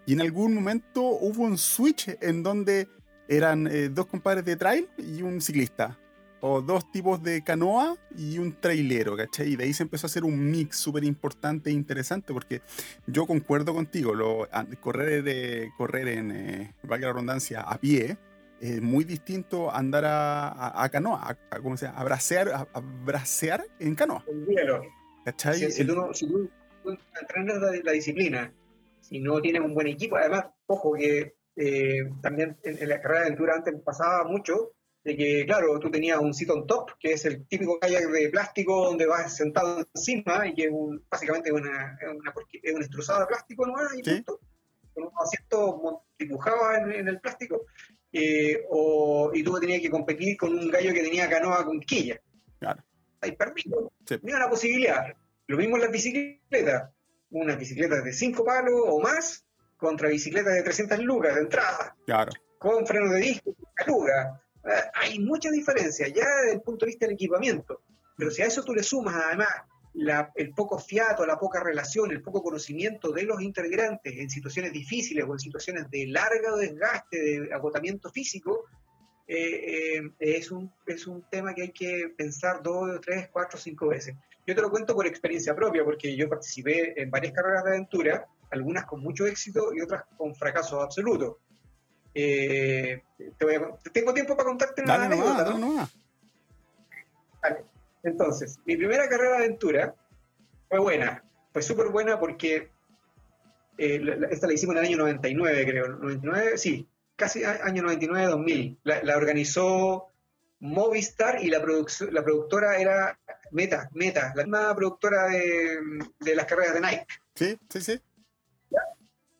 Y en algún momento hubo un switch en donde eran eh, dos compadres de trail y un ciclista. O dos tipos de canoa y un trailero, ¿cachai? Y de ahí se empezó a hacer un mix súper importante e interesante, porque yo concuerdo contigo, lo, correr, de, correr en, eh, valga la redundancia, a pie, es muy distinto a andar a, canoa, a, ¿cómo se llama? A bracear, a, bracear en canoa. ¿Cachai? Si, tú, si tú, entrenas la, disciplina, si no tienes un buen equipo, además, ojo que eh, también en, la carrera de aventura antes pasaba mucho de que, claro, tú tenías un sit on top, que es el típico kayak de plástico donde vas sentado encima y que es básicamente una, una, es un estruzado de plástico nomás y punto, con un asiento dibujado en, el plástico, eh, o, y tú tenías que competir con un gallo que tenía canoa con quilla. Claro. Hay permiso, sí. una posibilidad. Lo mismo en las bicicletas, unas bicicletas de 5 palos o más contra bicicletas de 300 lucas de entrada. Claro. Con frenos de disco, eh, hay mucha diferencia ya desde el punto de vista del equipamiento. Pero si a eso tú le sumas además el poco fiato, la poca relación, el poco conocimiento de los integrantes en situaciones difíciles o en situaciones de largo desgaste, de agotamiento físico, eh, eh, es, un, es un tema que hay que pensar dos, tres, cuatro, cinco veces. Yo te lo cuento por experiencia propia, porque yo participé en varias carreras de aventura, algunas con mucho éxito y otras con fracaso absoluto. Eh, tengo tiempo para contarte una anécdota, ¿no? Entonces, mi primera carrera de aventura fue buena, fue súper buena porque eh, esta la hicimos en el año 99, creo, 99, sí, casi año 99, 2000. La, organizó Movistar y la, la productora era Meta, Meta, la misma productora de, de las carreras de Nike. Sí, sí, sí.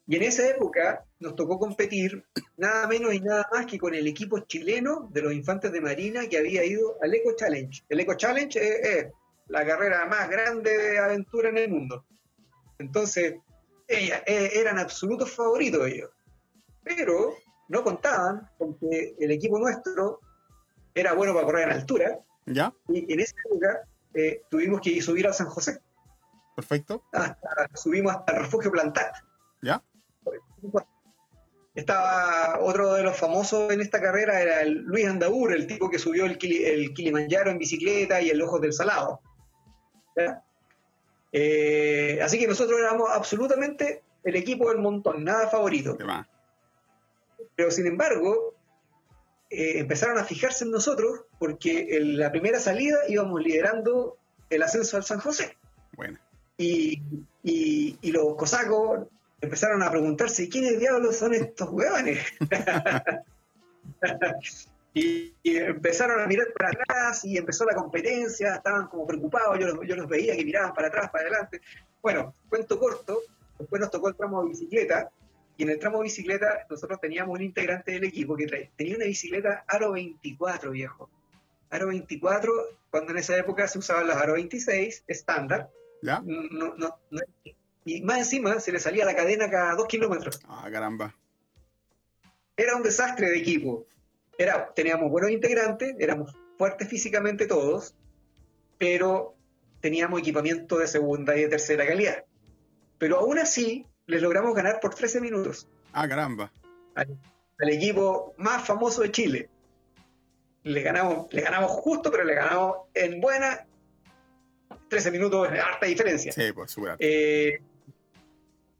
Y en esa época nos tocó competir nada menos y nada más que con el equipo chileno de los infantes de Marina que había ido al Eco Challenge. El Eco Challenge es, la carrera más grande de aventura en el mundo. Entonces, ellas, eh, eran absolutos favoritos ellos. Pero no contaban con que el equipo nuestro era bueno para correr en altura. ¿Ya? Y en esa época eh, tuvimos que subir a San José. Perfecto. subimos hasta el refugio Plantat. ¿Ya? Estaba otro de los famosos en esta carrera, era el Luis Andaur, el tipo que subió el, el Kilimanjaro en bicicleta y el Ojos del Salado. Eh, así que nosotros éramos absolutamente el equipo del montón, nada favorito. Pero sin embargo, eh, empezaron a fijarse en nosotros porque en la primera salida íbamos liderando el ascenso al San José. Bueno. Y, y, y los cosacos empezaron a preguntarse, ¿quiénes diablos son estos huevones? y, empezaron a mirar para atrás y empezó la competencia, estaban como preocupados, yo los, yo los veía que miraban para atrás, para adelante. Bueno, cuento corto, después nos tocó el tramo de bicicleta, y en el tramo de bicicleta nosotros teníamos un integrante del equipo que tenía una bicicleta Aro 24, viejo. Aro 24, cuando en esa época se usaban las Aro 26 estándar. ¿Ya? No, no, no, y más encima se le salía la cadena cada dos kilómetros. Ah, caramba. Era un desastre de equipo. Era, teníamos buenos integrantes, éramos fuertes físicamente todos, pero teníamos equipamiento de segunda y de tercera calidad. Pero aún así, les logramos ganar por 13 minutos. Ah, caramba. Al, equipo más famoso de Chile. Le ganamos, le ganamos justo, pero le ganamos en buena 13 minutos, harta diferencia. Sí, pues, eh,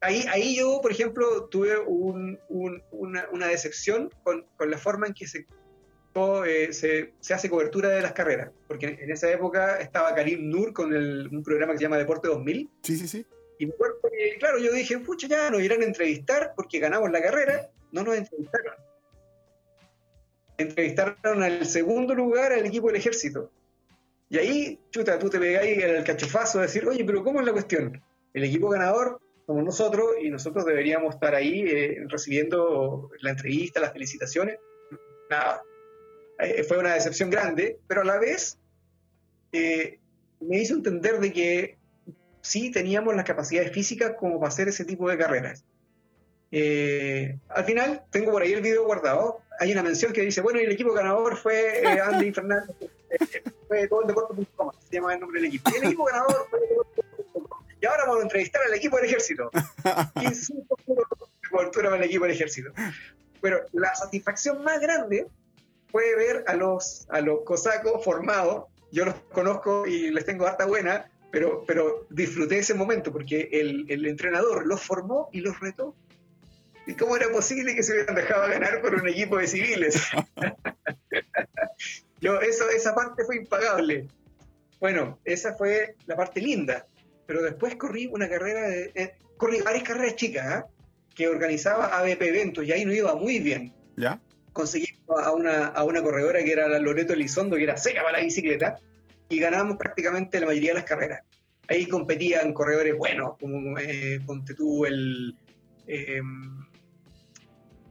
ahí, ahí yo, por ejemplo, tuve una, decepción con, la forma en que eh, se, se, hace cobertura de las carreras. Porque en esa época estaba Karim Nur con un programa que se llama Deporte 2000. Sí, sí, sí. Y me acuerdo que, claro, yo dije, pucha, ya nos irán a entrevistar porque ganamos la carrera. No nos entrevistaron. Entrevistaron al segundo lugar al equipo del ejército. Y ahí, chuta, tú te pegáis el cachofazo de decir, oye, pero ¿cómo es la cuestión? El equipo ganador como nosotros y nosotros deberíamos estar ahí eh, recibiendo la entrevista, las felicitaciones. Nada, eh, fue una decepción grande, pero a la vez eh, me hizo entender de que sí teníamos las capacidades físicas como para hacer ese tipo de carreras. al final, tengo por ahí el video guardado. Hay una mención que dice, bueno, el equipo ganador fue Andy Fernández, fue todo el deporte.com, se llama el nombre del equipo. Y el equipo ganador fue y ahora vamos a entrevistar al equipo del ejército. 15 de cobertura para el equipo del ejército. Pero la satisfacción más grande puede ver a los, a los cosacos formados. Yo los conozco y les tengo harta buena, pero, pero disfruté ese momento porque el, el entrenador los formó y los retó. ¿Y cómo era posible que se hubieran dejado ganar por un equipo de civiles? Yo, eso, esa parte fue impagable. Bueno, esa fue la parte linda. Pero después corrí una carrera, de, eh, corrí varias carreras chicas, ¿eh? que organizaba ABP Eventos y ahí no iba muy bien. ¿Ya? Conseguí a una, a una corredora que era la Loreto Elizondo, que era seca para la bicicleta, y ganamos prácticamente la mayoría de las carreras. Ahí competían corredores buenos, como eh, ponte tú el. Eh,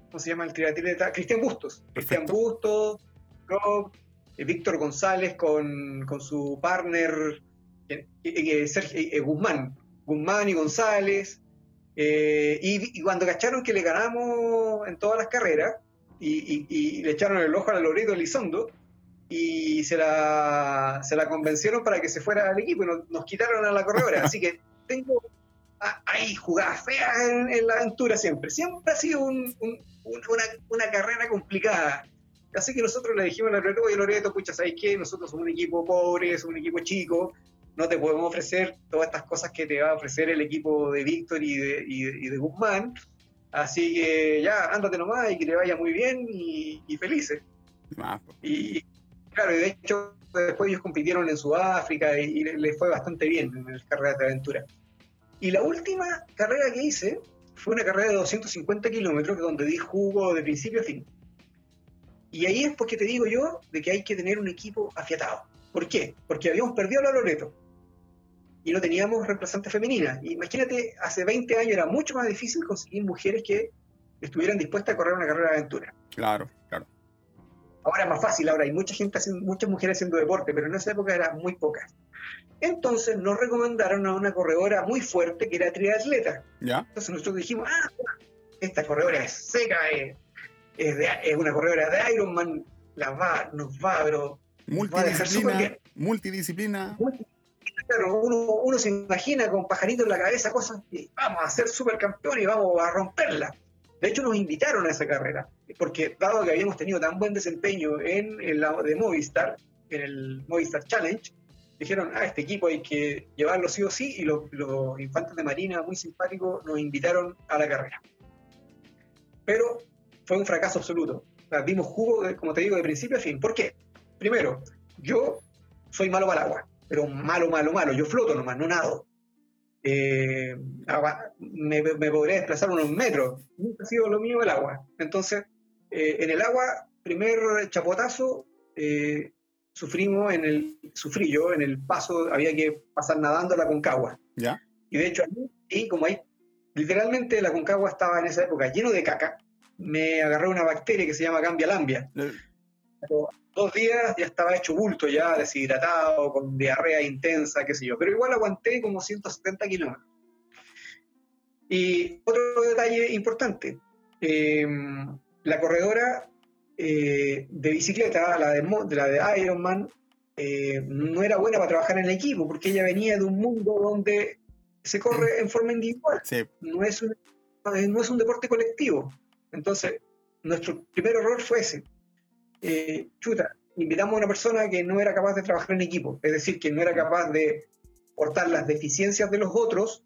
¿Cómo se llama el triatleta? Cristian Bustos. Cristian Bustos, Rob, eh, Víctor González con, con, su partner Sergio, Guzmán. Guzmán y González. Y, y, cuando cacharon que le ganamos en todas las carreras, y, y, le echaron el ojo a Loreto Elizondo, y se la, se la convencieron para que se fuera al equipo y nos, nos quitaron a la corredora. Así que tengo ahí jugadas feas en, la aventura siempre. Siempre ha sido un, una, una, carrera complicada. Así que nosotros le dijimos a Loreto, oye Loreto, pucha, ¿sabes qué? Nosotros somos un equipo pobre, somos un equipo chico, no te podemos ofrecer todas estas cosas que te va a ofrecer el equipo de Víctor y de, y, de, Guzmán. Así que ya, ándate nomás y que te vaya muy bien y, felices. Y claro, de hecho, después ellos compitieron en Sudáfrica y, les fue bastante bien en las carreras de aventura. Y la última carrera que hice fue una carrera de 250 kilómetros donde di jugo de principio a fin. Y ahí es porque te digo yo de que hay que tener un equipo afiatado. ¿Por qué? Porque habíamos perdido a la Loreto y no teníamos reemplazante femenina. Imagínate, hace 20 años era mucho más difícil conseguir mujeres que estuvieran dispuestas a correr una carrera de aventura. Claro, claro. Ahora es más fácil, ahora hay mucha gente, muchas mujeres haciendo deporte, pero en esa época eran muy pocas. Entonces nos recomendaron a una corredora muy fuerte que era triatleta. ¿Ya? Entonces nosotros dijimos, ah, esta corredora es seca, es, es, una corredora de Ironman, la va, nos va, pero multidisciplina, multidisciplina. Uno, uno, se imagina con pajaritos en la cabeza cosas y vamos a ser supercampeón y vamos a romperla. De hecho, nos invitaron a esa carrera, porque dado que habíamos tenido tan buen desempeño en el de Movistar, en el Movistar Challenge, dijeron, ah, este equipo hay que llevarlo sí o sí, y los, infantes de Marina, muy simpáticos, nos invitaron a la carrera. Pero fue un fracaso absoluto. O dimos jugo, como te digo, de principio a fin. ¿Por qué? Primero, yo soy malo para el agua, pero malo, malo, malo. Yo floto nomás, no nado. Eh, me, me, podría desplazar unos metros. Nunca ha sido lo mío el agua. Entonces, eh, en el agua, primer chapotazo, eh, sufrimos en el, sufrí yo en el paso, había que pasar nadando a la Concagua. ¿Ya? Y de hecho, y como ahí, literalmente la Concagua estaba en esa época lleno de caca, me agarré una bacteria que se llama Gambia lambia. Dos días ya estaba hecho bulto, ya deshidratado, con diarrea intensa, qué sé yo. Pero igual aguanté como 170 kilómetros. Y otro detalle importante, eh, la corredora eh, de bicicleta, la de, la de Ironman, eh, no era buena para trabajar en el equipo, porque ella venía de un mundo donde se corre en forma individual. No, es un, no es un deporte colectivo. Entonces, nuestro primer error fue ese. Eh, chuta, invitamos a una persona que no era capaz de trabajar en equipo, es decir, que no era capaz de portar las deficiencias de los otros,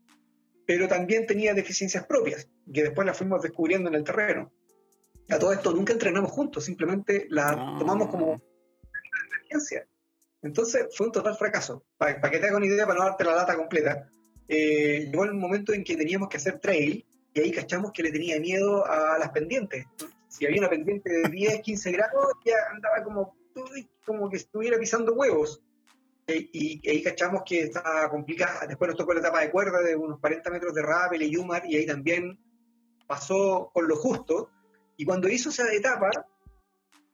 pero también tenía deficiencias propias, que después las fuimos descubriendo en el terreno a todo esto nunca entrenamos juntos, simplemente la tomamos como experiencia. Entonces fue un total fracaso. Para, que te hagas una idea, para no darte la data completa, eh, llegó el momento en que teníamos que hacer trail y ahí cachamos que le tenía miedo a las pendientes. Si había una pendiente de 10, 15 grados, ya andaba como, como que estuviera pisando huevos. E, y, ahí cachamos que estaba complicada. Después nos tocó la etapa de cuerda de unos 40 metros de rappel y Yumar, y ahí también pasó con lo justo y cuando hizo esa etapa,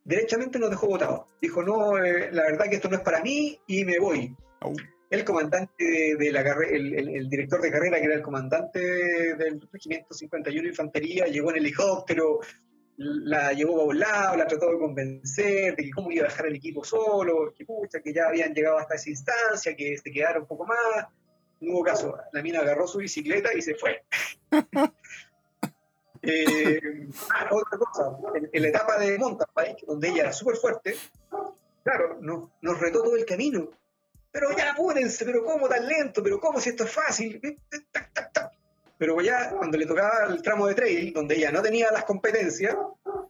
derechamente nos dejó votados. Dijo, no, eh, la verdad que esto no es para mí y me voy. El comandante de, la carrera, el, director de carrera, que era el comandante del Regimiento 51 Infantería, llegó en helicóptero, la llevó a un lado, la trató de convencer de que cómo iba a dejar el equipo solo, que pucha, que ya habían llegado hasta esa instancia, que se quedara un poco más. No hubo caso. La mina agarró su bicicleta y se fue. Eh, ah, otra cosa, en, la etapa de mountain bike, donde ella era súper fuerte, claro, nos, nos retó todo el camino. Pero ya apúrense, pero ¿cómo tan lento? ¿Pero cómo si esto es fácil? Pero ya cuando le tocaba el tramo de trail, donde ella no tenía las competencias,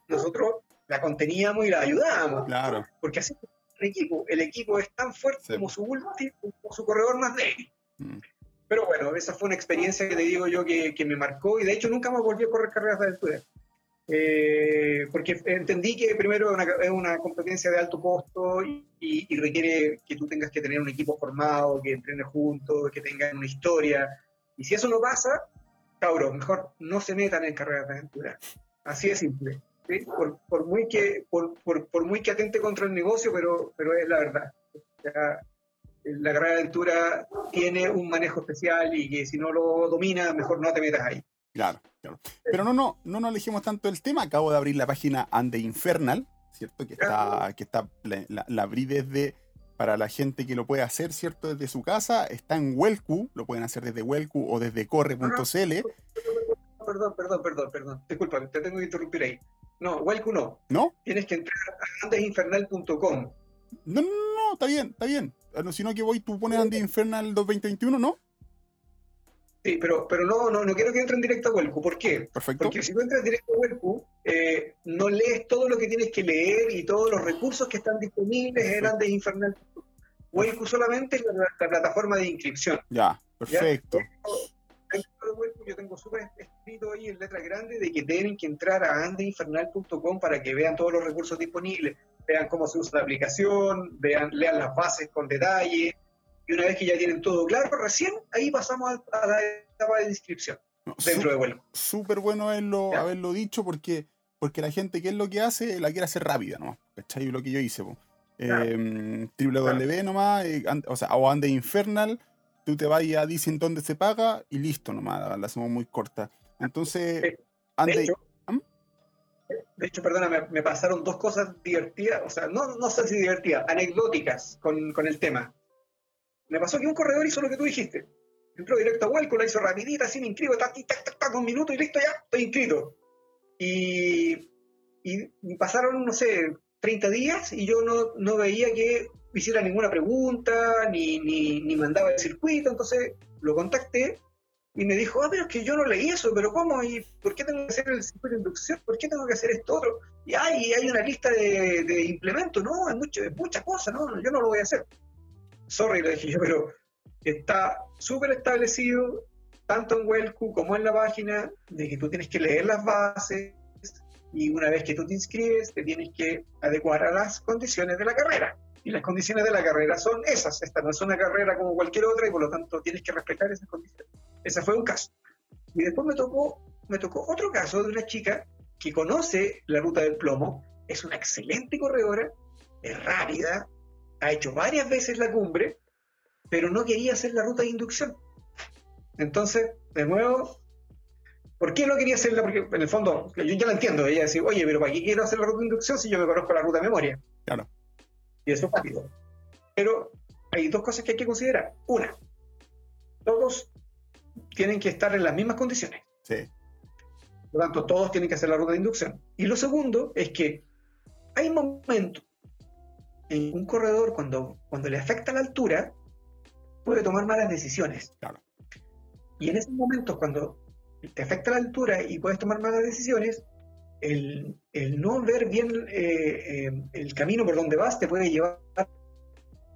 nosotros la conteníamos y la ayudábamos. Claro. Porque así el equipo, el equipo es tan fuerte como su último, como su corredor más débil. Mm. Pero bueno, esa fue una experiencia que te digo yo que, me marcó y de hecho nunca más volví a correr carreras de altura. Eh, porque entendí que primero es una, competencia de alto costo y, requiere que tú tengas que tener un equipo formado, que entrenes juntos, que tengan una historia. Y si eso no pasa, cabros, mejor no se metan en carreras de aventura. Así de simple. Por, muy que, por, por, muy que atente contra el negocio, pero, pero es la verdad la carrera de aventura tiene un manejo especial y que si no lo domina, mejor no te metas ahí. Claro, claro. Pero no, no, no nos alejemos tanto del tema. Acabo de abrir la página Ande Infernal, ¿cierto? Que está, que está la, abrí desde, para la gente que lo puede hacer, ¿cierto? Desde su casa. Está en Welcu, lo pueden hacer desde Welcu o desde corre.cl. Perdón, perdón, perdón, perdón. Disculpa, te tengo que interrumpir ahí. No, Welcu no. ¿No? Tienes que entrar a andesinfernal.com. No, no, no, está bien, está bien. Ah, no, que voy, tú pones Andy Infernal 2021, ¿no? Sí, pero, pero no, no, no quiero que entren directo a Huelco. ¿Por qué? Perfecto. Porque si tú entras directo a Huelco, eh, no lees todo lo que tienes que leer y todos los recursos que están disponibles en Andes Infernal. Huelco solamente es la, plataforma de inscripción. Ya, perfecto. yo tengo súper escrito ahí en letras grandes de que deben que entrar a andeinfernal.com para que vean todos los recursos disponibles vean cómo se usa la aplicación, vean, lean las bases con detalle, y una vez que ya tienen todo claro, recién ahí pasamos a, la etapa de inscripción dentro de vuelo. Súper bueno haberlo, haberlo dicho porque, porque la gente, ¿qué es lo que hace? La quiere hacer rápida, ¿no? ¿Cachai? Lo que yo hice, eh, www nomás, eh, o sea, o ande infernal, tú te vas a dicen dónde se paga y listo nomás, la, hacemos muy corta. Entonces, ande, de hecho, perdona, me, pasaron dos cosas divertidas, o sea, no, no sé si divertidas, anecdóticas con, con, el tema. Me pasó que un corredor hizo lo que tú dijiste. Entró directo a Huelco, la hizo rapidita, así me inscribo, tac, tac, tac, un minuto y listo, ya, estoy inscrito. Y, pasaron, no sé, 30 días y yo no, no veía que hiciera ninguna pregunta, ni, ni, ni mandaba el circuito, entonces lo contacté y me dijo, ah, pero es que yo no leí eso, pero ¿cómo? ¿Y por qué tengo que hacer el circuito de inducción? ¿Por qué tengo que hacer esto otro? Y hay, hay una lista de, implementos, no, hay, mucho, muchas cosas, no, yo no lo voy a hacer. Sorry, le dije yo, pero está súper establecido, tanto en Welcu como en la página, de que tú tienes que leer las bases y una vez que tú te inscribes, te tienes que adecuar a las condiciones de la carrera. Y las condiciones de la carrera son esas. Esta no es una carrera como cualquier otra y por lo tanto tienes que respetar esas condiciones. Ese fue un caso. Y después me tocó, me tocó otro caso de una chica que conoce la ruta del plomo, es una excelente corredora, es rápida, ha hecho varias veces la cumbre, pero no quería hacer la ruta de inducción. Entonces, de nuevo, ¿por qué no quería hacerla? Porque en el fondo, yo ya la entiendo, ella dice, oye, pero ¿para qué quiero hacer la ruta de inducción si yo me conozco la ruta de memoria? Claro. Y eso es válido. Pero hay dos cosas que hay que considerar. Una, todos tienen que estar en las mismas condiciones. Sí. Por lo tanto, todos tienen que hacer la ruta de inducción. Y lo segundo es que hay momentos en un corredor cuando, cuando le afecta la altura, puede tomar malas decisiones. Claro. Y en esos momentos, cuando te afecta la altura y puedes tomar malas decisiones, el, no ver bien eh, eh, el camino por donde vas te puede llevar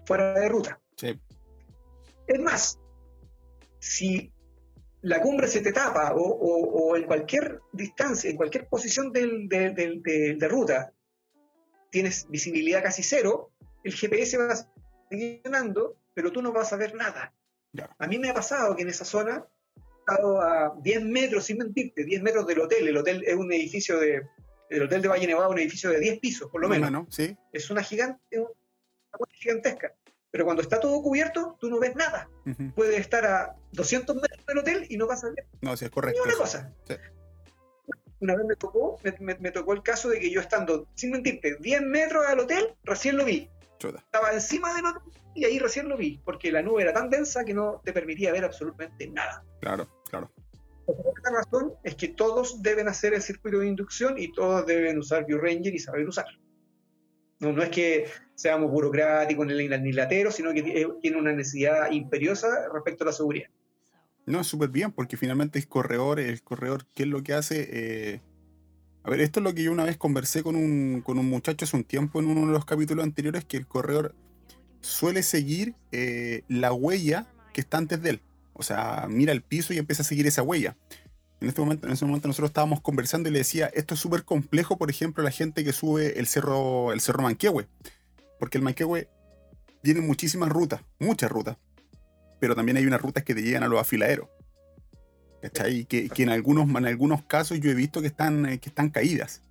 fuera de ruta. Sí. Es más, si la cumbre se te tapa o, en cualquier distancia, en cualquier posición de ruta, tienes visibilidad casi cero, el GPS va a seguir funcionando, pero tú no vas a ver nada. A mí me ha pasado que en esa zona estado a 10 metros, sin mentirte, 10 metros del hotel. El hotel es un edificio de. El hotel de Valle Nevado un edificio de 10 pisos, por lo menos. ¿sí? Es una gigante, una gigantesca pero cuando está todo cubierto, tú no ves nada. Puedes estar a 200 metros del hotel y no vas a ver no, sí, es correcto, ni una cosa. Una vez me tocó, me, tocó el caso de que yo estando, sin mentirte, 10 metros al hotel, recién lo vi. Estaba encima del hotel y ahí recién lo vi, porque la nube era tan densa que no te permitía ver absolutamente nada. Claro, claro. por esta razón es que todos deben hacer el circuito de inducción y todos deben usar View Ranger y saber usarlo. No, no es que seamos burocráticos ni lateros, sino que tiene una necesidad imperiosa respecto a la seguridad. No, es súper bien, porque finalmente es corredor, el corredor, ¿qué es lo que hace? Eh, a ver, esto es lo que yo una vez conversé con un, con un muchacho hace un tiempo en uno de los capítulos anteriores, que el corredor suele seguir eh, la huella que está antes de él. O sea, mira el piso y empieza a seguir esa huella. En, este momento, en ese momento nosotros estábamos conversando y le decía, esto es súper complejo, por ejemplo, la gente que sube el cerro, el cerro Manquehue. Porque el Manquehue tiene muchísimas rutas, muchas rutas. Pero también hay unas rutas que te llegan a los afiladeros. ¿Cachai? Que, que en, algunos, en algunos casos yo he visto que están, eh, que están caídas.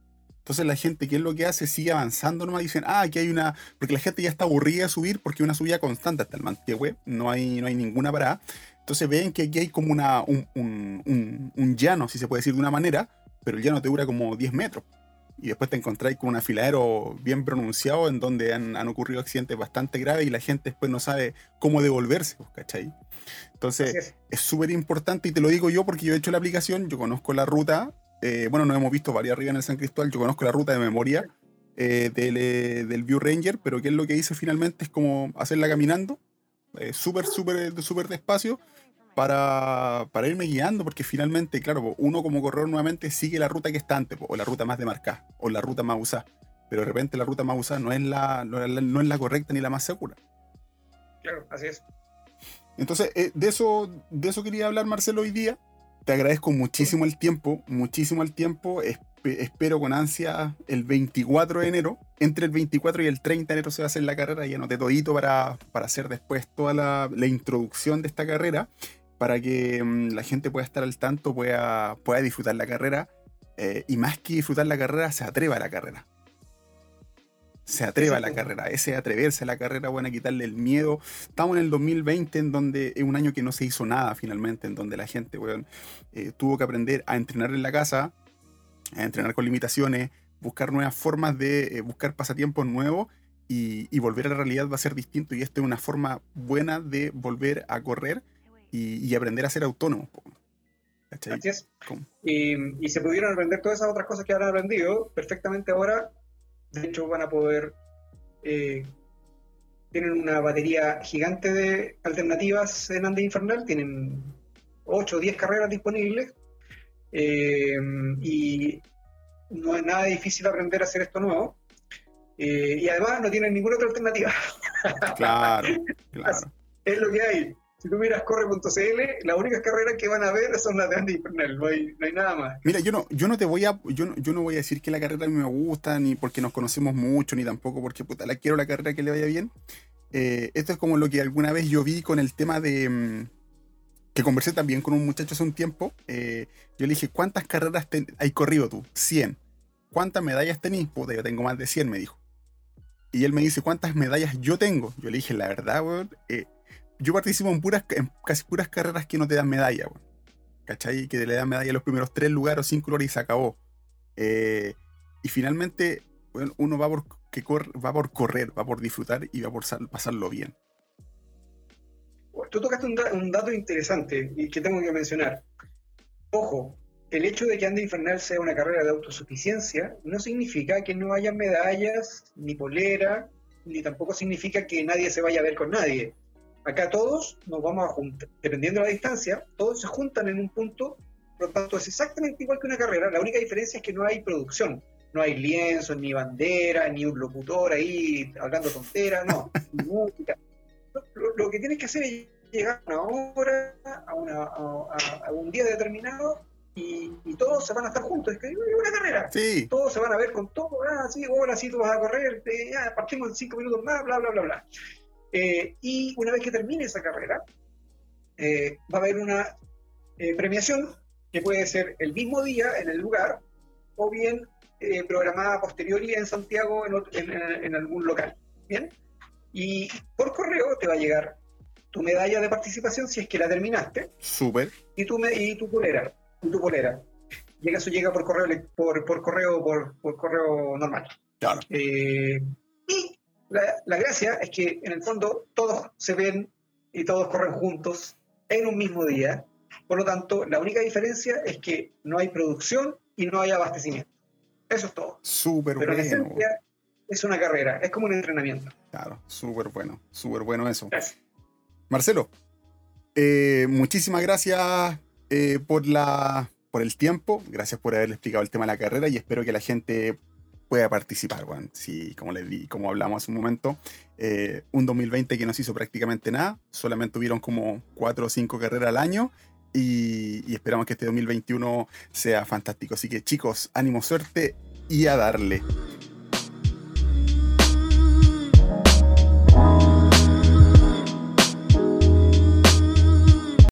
Entonces la gente, ¿qué es lo que hace? Sigue avanzando nomás. Dicen, ah, aquí hay una. Porque la gente ya está aburrida de subir porque una subida constante hasta el Manquehue. No hay, no hay ninguna parada. Entonces ven que aquí hay como una, un, llano, si se puede decir de una manera, pero el llano te dura como 10 metros. Y después te encontráis con un afiladero bien pronunciado en donde han, ocurrido accidentes bastante graves y la gente después no sabe cómo devolverse, pues, ¿cachai? Entonces es súper importante y te lo digo yo porque yo he hecho la aplicación, yo conozco la ruta, eh, bueno, nos hemos visto varias arriba en el San Cristóbal, yo conozco la ruta de memoria eh, del, eh, del View Ranger, pero qué es lo que hice finalmente es como hacerla caminando, súper, súper, súper despacio para, para, irme guiando, porque finalmente, claro, uno como corredor nuevamente sigue la ruta que está antes, o la ruta más demarcada, o la ruta más usada. Pero de repente la ruta más usada no es la, no es la, correcta ni la más segura. Claro, así es. Entonces, de, eso, de eso quería hablar, Marcelo, hoy día. Te agradezco muchísimo el tiempo, muchísimo el tiempo. espero con ansia el 24 de enero. Entre el 24 y el 30 de enero se va a hacer la carrera. Ya anoté todito para, para hacer después toda la, la introducción de esta carrera para que mm, la gente pueda estar al tanto, pueda, pueda disfrutar la carrera eh, y más que disfrutar la carrera, se atreva a la carrera. Se atreva a la carrera, ese atreverse a la carrera, bueno, quitarle el miedo. Estamos en el 2020, en donde es un año que no se hizo nada finalmente, en donde la gente, bueno, eh, tuvo que aprender a entrenar en la casa, a entrenar con limitaciones, buscar nuevas formas de eh, buscar pasatiempos nuevos y, y, volver a la realidad va a ser distinto. Y esta es una forma buena de volver a correr y, aprender a ser autónomo. Así es. Y, se pudieron aprender todas esas otras cosas que han aprendido perfectamente ahora. De hecho, van a poder. Eh, tienen una batería gigante de alternativas en Ande Infernal. Tienen 8 o 10 carreras disponibles. Eh, y no es nada difícil aprender a hacer esto nuevo. Eh, y además no tienen ninguna otra alternativa. Claro, claro. Es lo que hay si tú miras corre.cl, las únicas carreras que van a ver son las de Andy Infernal, no hay, nada más. Mira, yo no, yo no te voy a, yo no, yo no voy a decir que la carrera a mí me gusta, ni porque nos conocemos mucho, ni tampoco porque puta, la quiero la carrera que le vaya bien. Eh, esto es como lo que alguna vez yo vi con el tema de. Mm, que conversé también con un muchacho hace un tiempo. Eh, yo le dije, ¿cuántas carreras hay corrido tú? 100. ¿Cuántas medallas tenés? Puta, yo tengo más de 100, me dijo. Y él me dice, ¿cuántas medallas yo tengo? Yo le dije, la verdad, weón, eh, yo participo en, puras, casi puras carreras que no te dan medalla, ¿cachai? Que le dan medalla a los primeros tres lugares o cinco lugares y se acabó. Eh, y finalmente, uno va por, que va por correr, va por disfrutar y va por pasarlo bien. Tú tocaste un, dato interesante y que tengo que mencionar. Ojo, el hecho de que Ande Infernal sea una carrera de autosuficiencia no significa que no haya medallas, ni polera, ni tampoco significa que nadie se vaya a ver con nadie. Acá todos nos vamos a juntar, dependiendo de la distancia, todos se juntan en un punto, por lo tanto es exactamente igual que una carrera, la única diferencia es que no hay producción, no hay lienzos, ni bandera, ni un locutor ahí hablando tonteras, no, ni música. Lo, que tienes que hacer es llegar a una hora, a, un día determinado, y, todos se van a estar juntos. Es que es una carrera. Todos se van a ver con todo. Ah, sí, ahora sí tú vas a correr. Eh, partimos en cinco minutos más, bla, bla, bla, bla. Eh, y una vez que termine esa carrera, eh, va a haber una eh, premiación que puede ser el mismo día en el lugar o bien programada posteriori en Santiago en, algún local. Bien. Y por correo te va a llegar tu medalla de participación si es que la terminaste. Súper. Y tu, y tu polera. Y tu polera. Llega, eso llega por correo por, por correo por, por correo normal. Claro. y la, gracia es que en el fondo todos se ven y todos corren juntos en un mismo día Por lo tanto, la única diferencia es que no hay producción y no hay abastecimiento. Eso es todo. Súper Pero en bueno. esencia es una carrera, es como un entrenamiento. Claro, súper bueno, súper bueno eso. Gracias. Marcelo, eh, muchísimas gracias eh, por, la, por el tiempo, gracias por haberle explicado el tema de la carrera y espero que la gente pueda participar. Bueno, sí, como les di, como hablamos hace un momento, eh, un 2020 que no se hizo prácticamente nada, solamente tuvieron como cuatro o cinco carreras al año y, y esperamos que este 2021 sea fantástico. Así que chicos, ánimo, suerte y a darle.